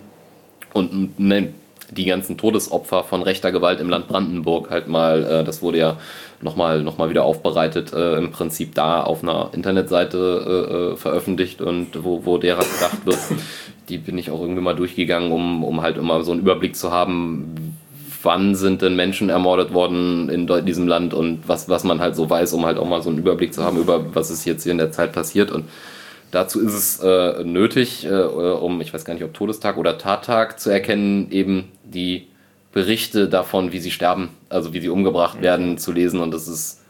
und ne, die ganzen Todesopfer von rechter Gewalt im Land Brandenburg halt mal, äh, das wurde ja nochmal noch mal wieder aufbereitet, äh, im Prinzip da auf einer Internetseite äh, äh, veröffentlicht und wo, wo derer gedacht wird. Die bin ich auch irgendwie mal durchgegangen, um, um halt immer so einen Überblick zu haben, wann sind denn Menschen ermordet worden in diesem Land und was, was man halt so weiß, um halt auch mal so einen Überblick zu haben über was ist jetzt hier in der Zeit passiert und Dazu ist es äh, nötig, äh, um, ich weiß gar nicht, ob Todestag oder Tattag zu erkennen, eben die Berichte davon, wie sie sterben, also wie sie umgebracht mhm. werden, zu lesen. Und das ist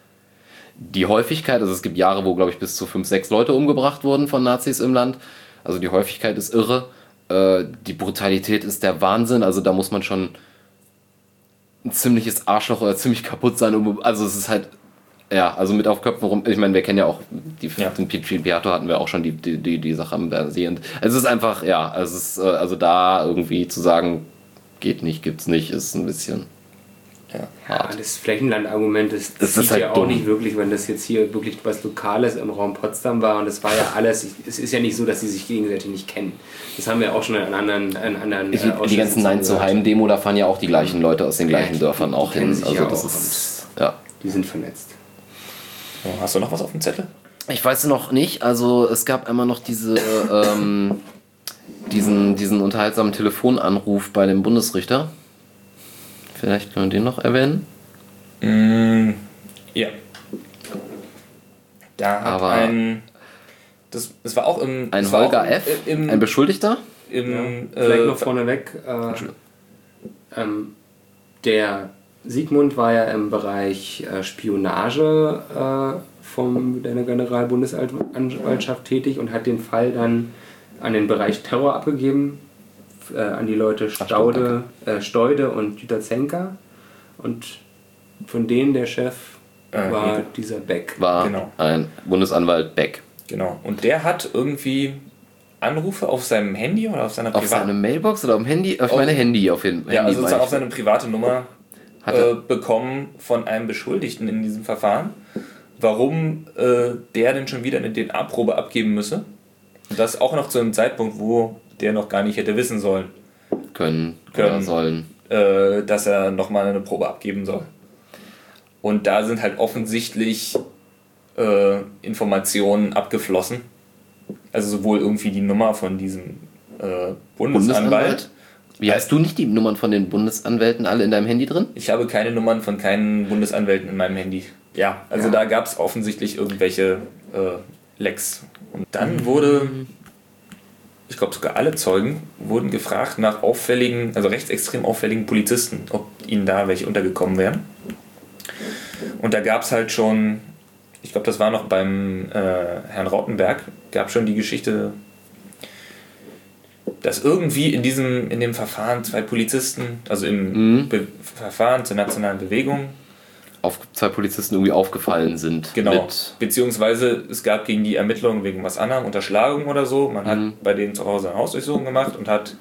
die Häufigkeit, also es gibt Jahre, wo, glaube ich, bis zu fünf, sechs Leute umgebracht wurden von Nazis im Land. Also die Häufigkeit ist irre. Äh, die Brutalität ist der Wahnsinn. Also da muss man schon ein ziemliches Arschloch oder ziemlich kaputt sein. Um, also es ist halt ja, also mit auf Köpfen rum. Ich meine, wir kennen ja auch die ja. den Piato hatten wir auch schon die, die, die, die Sache am See. Und es ist einfach, ja, es ist, äh, also da irgendwie zu sagen, geht nicht, gibt's nicht, ist ein bisschen. Ja, ja das Flächenland-Argument das, das sieht halt ja auch dumm. nicht wirklich, wenn das jetzt hier wirklich was Lokales im Raum Potsdam war und es war ja alles, es ist ja nicht so, dass sie sich gegenseitig nicht kennen. Das haben wir auch schon in anderen, in anderen ich, äh, Die ganzen Nein zu Heim-Demo, da fahren ja auch die gleichen Leute aus den gleichen Dörfern auch hin. Also das ist, ja. Die sind vernetzt. Hast du noch was auf dem Zettel? Ich weiß noch nicht. Also es gab immer noch diese, ähm, diesen, diesen unterhaltsamen Telefonanruf bei dem Bundesrichter. Vielleicht können wir den noch erwähnen. Mm, ja. Da hat Aber ein. Das, das war auch im. Ein Holger F. Im, ein Beschuldigter? Im, ja, äh, vielleicht noch vorneweg. Äh, ähm, der Sigmund war ja im Bereich äh, Spionage äh, von der Generalbundesanwaltschaft tätig und hat den Fall dann an den Bereich Terror abgegeben, äh, an die Leute Staude, äh, Steude und Jüterzenka. Und von denen der Chef äh, war ja. dieser Beck. War genau. ein Bundesanwalt Beck. Genau. Und der hat irgendwie Anrufe auf seinem Handy oder auf seiner privaten... Auf seinem Mailbox oder auf, Handy, auf, auf meine Handy auf jeden Fall. Ja, also auf seine private Nummer äh, bekommen von einem Beschuldigten in diesem Verfahren, warum äh, der denn schon wieder eine DNA-Probe abgeben müsse. Und das auch noch zu einem Zeitpunkt, wo der noch gar nicht hätte wissen sollen. Können, können sollen. Äh, dass er nochmal eine Probe abgeben soll. Und da sind halt offensichtlich äh, Informationen abgeflossen. Also sowohl irgendwie die Nummer von diesem äh, Bundesanwalt, Bundesanwalt wie heißt du nicht die Nummern von den Bundesanwälten alle in deinem Handy drin? Ich habe keine Nummern von keinen Bundesanwälten in meinem Handy. Ja, also ja. da gab es offensichtlich irgendwelche äh, Lecks. Und dann mhm. wurde, ich glaube sogar alle Zeugen, wurden gefragt nach auffälligen, also rechtsextrem auffälligen Polizisten, ob ihnen da welche untergekommen wären. Und da gab es halt schon, ich glaube, das war noch beim äh, Herrn Rautenberg, gab schon die Geschichte dass irgendwie in diesem in dem Verfahren zwei Polizisten, also im mhm. Verfahren zur nationalen Bewegung, auf zwei Polizisten irgendwie aufgefallen sind. Genau. Beziehungsweise es gab gegen die Ermittlungen wegen was anderem, Unterschlagung oder so. Man mhm. hat bei denen zu Hause eine Hausdurchsuchung gemacht und hat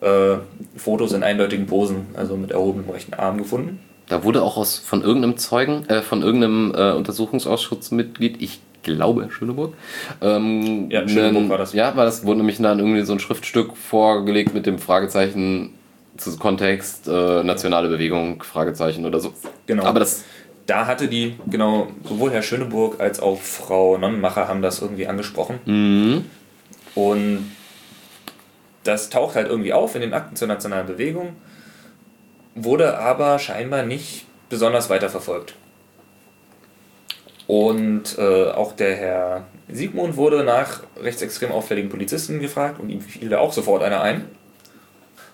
äh, Fotos in eindeutigen Posen, also mit erhobenem rechten Arm gefunden. Da wurde auch aus, von irgendeinem Zeugen, äh, von irgendeinem äh, Untersuchungsausschussmitglied, ich glaube Schöneburg. Ähm, ja, Schöneburg einen, war das. Ja, war das, wurde nämlich dann irgendwie so ein Schriftstück vorgelegt mit dem Fragezeichen zu Kontext, äh, nationale Bewegung, Fragezeichen oder so. Genau. Aber das. Da hatte die, genau, sowohl Herr Schöneburg als auch Frau Nonnenmacher haben das irgendwie angesprochen. Mhm. Und das taucht halt irgendwie auf in den Akten zur nationalen Bewegung, wurde aber scheinbar nicht besonders weiterverfolgt. Und äh, auch der Herr Siegmund wurde nach rechtsextrem auffälligen Polizisten gefragt und ihm fiel da auch sofort einer ein.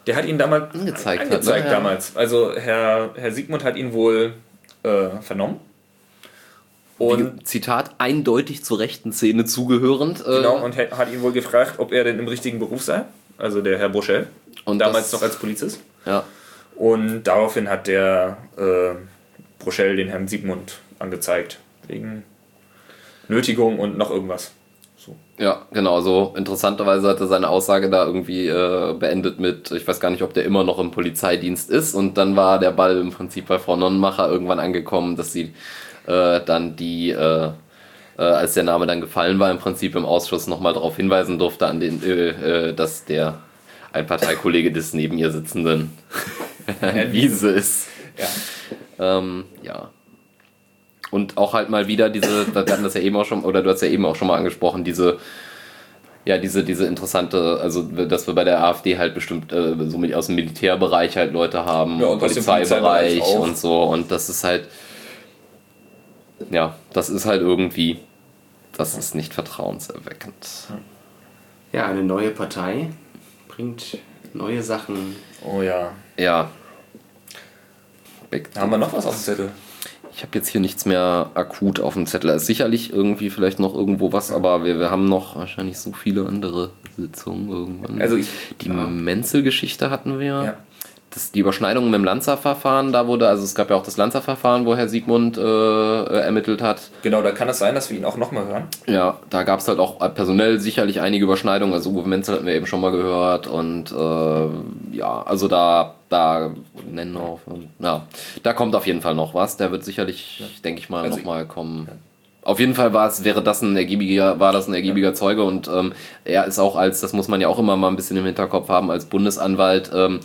Der hat ihn damals angezeigt, angezeigt hat, ne? damals. Also Herr, Herr Siegmund hat ihn wohl äh, vernommen. Und Wie, Zitat, eindeutig zur rechten Szene zugehörend. Äh, genau, und hat ihn wohl gefragt, ob er denn im richtigen Beruf sei. Also der Herr Brochel. Und damals das, noch als Polizist. Ja. Und daraufhin hat der äh, Brochel den Herrn Siegmund angezeigt. Wegen Nötigung und noch irgendwas. So. Ja, genau. So interessanterweise hat er seine Aussage da irgendwie äh, beendet mit, ich weiß gar nicht, ob der immer noch im Polizeidienst ist. Und dann war der Ball im Prinzip bei Frau Nonnenmacher irgendwann angekommen, dass sie äh, dann die, äh, äh, als der Name dann gefallen war, im Prinzip im Ausschuss nochmal darauf hinweisen durfte, an den, äh, äh, dass der ein Parteikollege des neben ihr sitzenden *laughs* *laughs* Wiese ist. Ja. Ähm, ja. Und auch halt mal wieder diese, wir hatten das ja eben auch schon, oder du hast ja eben auch schon mal angesprochen, diese, ja, diese, diese interessante, also dass wir bei der AfD halt bestimmt äh, so mit aus dem Militärbereich halt Leute haben, Ja, und aus dem Polizeibereich und so. Und das ist halt, ja, das ist halt irgendwie, das ist nicht vertrauenserweckend. Ja, eine neue Partei bringt neue Sachen. Oh ja. Ja. Haben wir noch was auf dem Zettel? Ich habe jetzt hier nichts mehr akut auf dem Zettel. Es ist sicherlich irgendwie vielleicht noch irgendwo was, aber wir, wir haben noch wahrscheinlich so viele andere Sitzungen irgendwann. Also ich- die ja. Menzel-Geschichte hatten wir. Ja. Das, die Überschneidung mit dem Lanzer-Verfahren, da wurde, also es gab ja auch das Lanzer-Verfahren, wo Herr Siegmund äh, ermittelt hat. Genau, da kann es sein, dass wir ihn auch nochmal hören. Ja, da gab es halt auch personell sicherlich einige Überschneidungen. Also Uwe Menzel hatten wir eben schon mal gehört und äh, ja, also da, da nennen auf, ja, da kommt auf jeden Fall noch was. Der wird sicherlich, denke ich mal, Also noch mal kommen. Auf jeden Fall war es, wäre das ein ergiebiger, war das ein ergiebiger Zeuge und ähm, er ist auch als, das muss man ja auch immer mal ein bisschen im Hinterkopf haben, als Bundesanwalt ähm,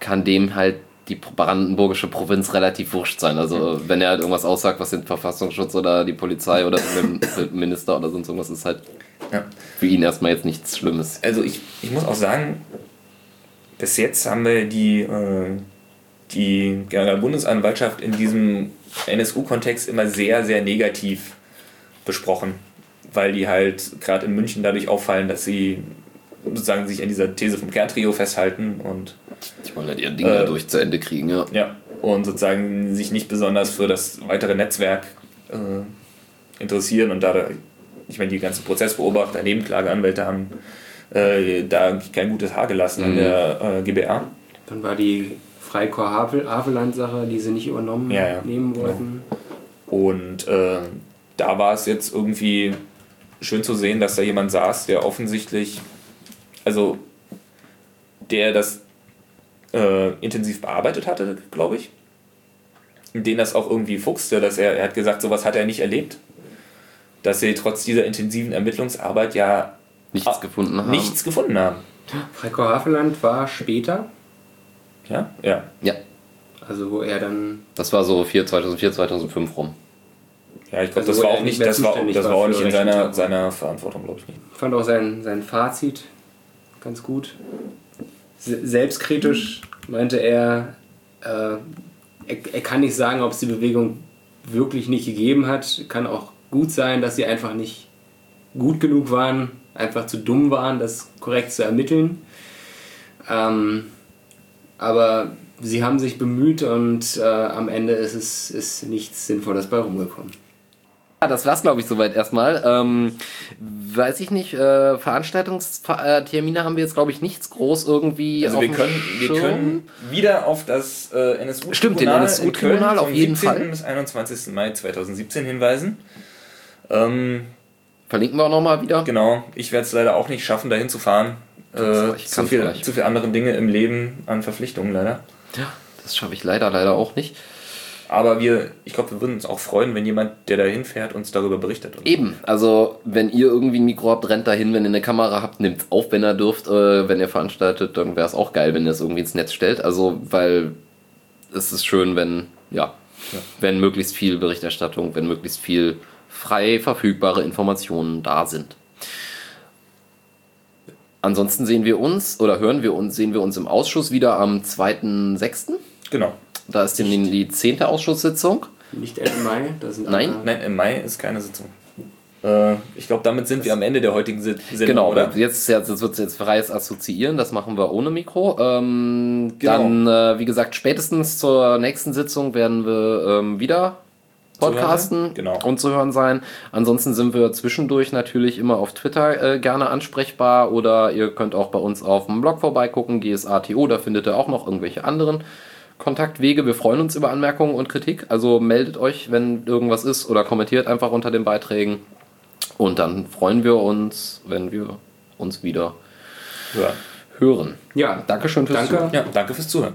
kann dem halt die brandenburgische Provinz relativ wurscht sein. Also wenn er halt irgendwas aussagt, was den Verfassungsschutz oder die Polizei oder den *laughs* Minister oder sonst irgendwas ist halt Ja. für ihn erstmal jetzt nichts Schlimmes. Also ich, ich muss auch sagen, bis jetzt haben wir die, äh, die Generalbundesanwaltschaft in diesem NSU-Kontext immer sehr, sehr negativ besprochen, weil die halt gerade in München dadurch auffallen, dass sie sozusagen sich an dieser These vom Kerntrio festhalten und Die wollen halt ihr Ding Äh, durch zu Ende kriegen, ja. ja und sozusagen sich nicht besonders für das weitere Netzwerk äh, interessieren und da ich meine die ganzen Prozessbeobachter, Nebenklageanwälte haben äh, da kein gutes Haar gelassen an Mhm. der äh, GBR. Dann war die Freikorps-Haveland-Sache, die sie nicht übernommen Ja, ja. nehmen wollten. Und äh, da war es jetzt irgendwie schön zu sehen, dass da jemand saß, der offensichtlich, also der das äh, intensiv bearbeitet hatte, glaube ich. Den das auch irgendwie fuchste, dass er, er hat gesagt, sowas hat er nicht erlebt. Dass sie trotz dieser intensiven Ermittlungsarbeit ja Nichts Ah, gefunden haben. nichts gefunden haben. Freikorps Haveland war später, Ja, ja. Ja, also wo er dann das war so 4, 2004, 2005 rum. Ja, ich glaube, Also das war auch nicht das war, das war auch nicht in seiner, seiner Verantwortung, glaube ich nicht. fand auch sein, sein Fazit ganz gut. Se- Selbstkritisch meinte er, äh, er, er kann nicht sagen, ob es die Bewegung wirklich nicht gegeben hat. Kann auch gut sein, dass sie einfach nicht gut genug waren, einfach zu dumm waren, das korrekt zu ermitteln. Ähm, aber sie haben sich bemüht und äh, am Ende ist es ist nichts Sinnvolles bei rumgekommen. Ja, das war's, glaube ich, soweit erstmal. Ähm, weiß ich nicht, äh, Veranstaltungstermine haben wir jetzt, glaube ich, nichts groß irgendwie. Also auf wir können, wir können wieder auf das äh, NSU-Tribunal Stimmt, den NSU-Tribunal auf jeden Fall. bis 21. Mai 2017 hinweisen. Ähm, Verlinken wir auch nochmal wieder. genau, ich werde es leider auch nicht schaffen, dahin zu fahren. Äh, ich zu, viel, gleich. zu viel andere Dinge im Leben an Verpflichtungen leider. Ja, das schaffe ich leider, leider auch nicht. Aber wir, ich glaube, wir würden uns auch freuen, wenn jemand, der da hinfährt, uns darüber berichtet. Eben, also wenn ihr irgendwie ein Mikro habt, rennt dahin, wenn ihr eine Kamera habt, nehmt auf, wenn ihr dürft. Äh, wenn ihr veranstaltet, dann wäre es auch geil, wenn ihr es irgendwie ins Netz stellt. Also, weil es ist schön, wenn, ja, Ja. wenn möglichst viel Berichterstattung, wenn möglichst viel frei verfügbare Informationen da sind. Ansonsten sehen wir uns oder hören wir uns, sehen wir uns im Ausschuss wieder am 2.6. Genau. Da ist die, die 10. Ausschusssitzung. Nicht Ende Mai, da sind Nein, Nein, im Mai ist keine Sitzung. Äh, ich glaube, damit sind wir am Ende der heutigen Si- Sendung, Genau, oder? jetzt, jetzt, wird es jetzt freies Assoziieren, das machen wir ohne Mikro. Ähm, Genau. Dann, äh, wie gesagt, spätestens zur nächsten Sitzung werden wir ähm, wieder podcasten? Genau. und zu hören sein. Ansonsten sind wir zwischendurch natürlich immer auf Twitter äh, gerne ansprechbar oder ihr könnt auch bei uns auf dem Blog vorbeigucken, GSATO, da findet ihr auch noch irgendwelche anderen Kontaktwege. Wir freuen uns über Anmerkungen und Kritik, also meldet euch, wenn irgendwas ist oder kommentiert einfach unter den Beiträgen. Und dann freuen wir uns, wenn wir uns wieder Ja. hören. Ja, Dankeschön fürs danke. Zuhören. ja, danke fürs Zuhören.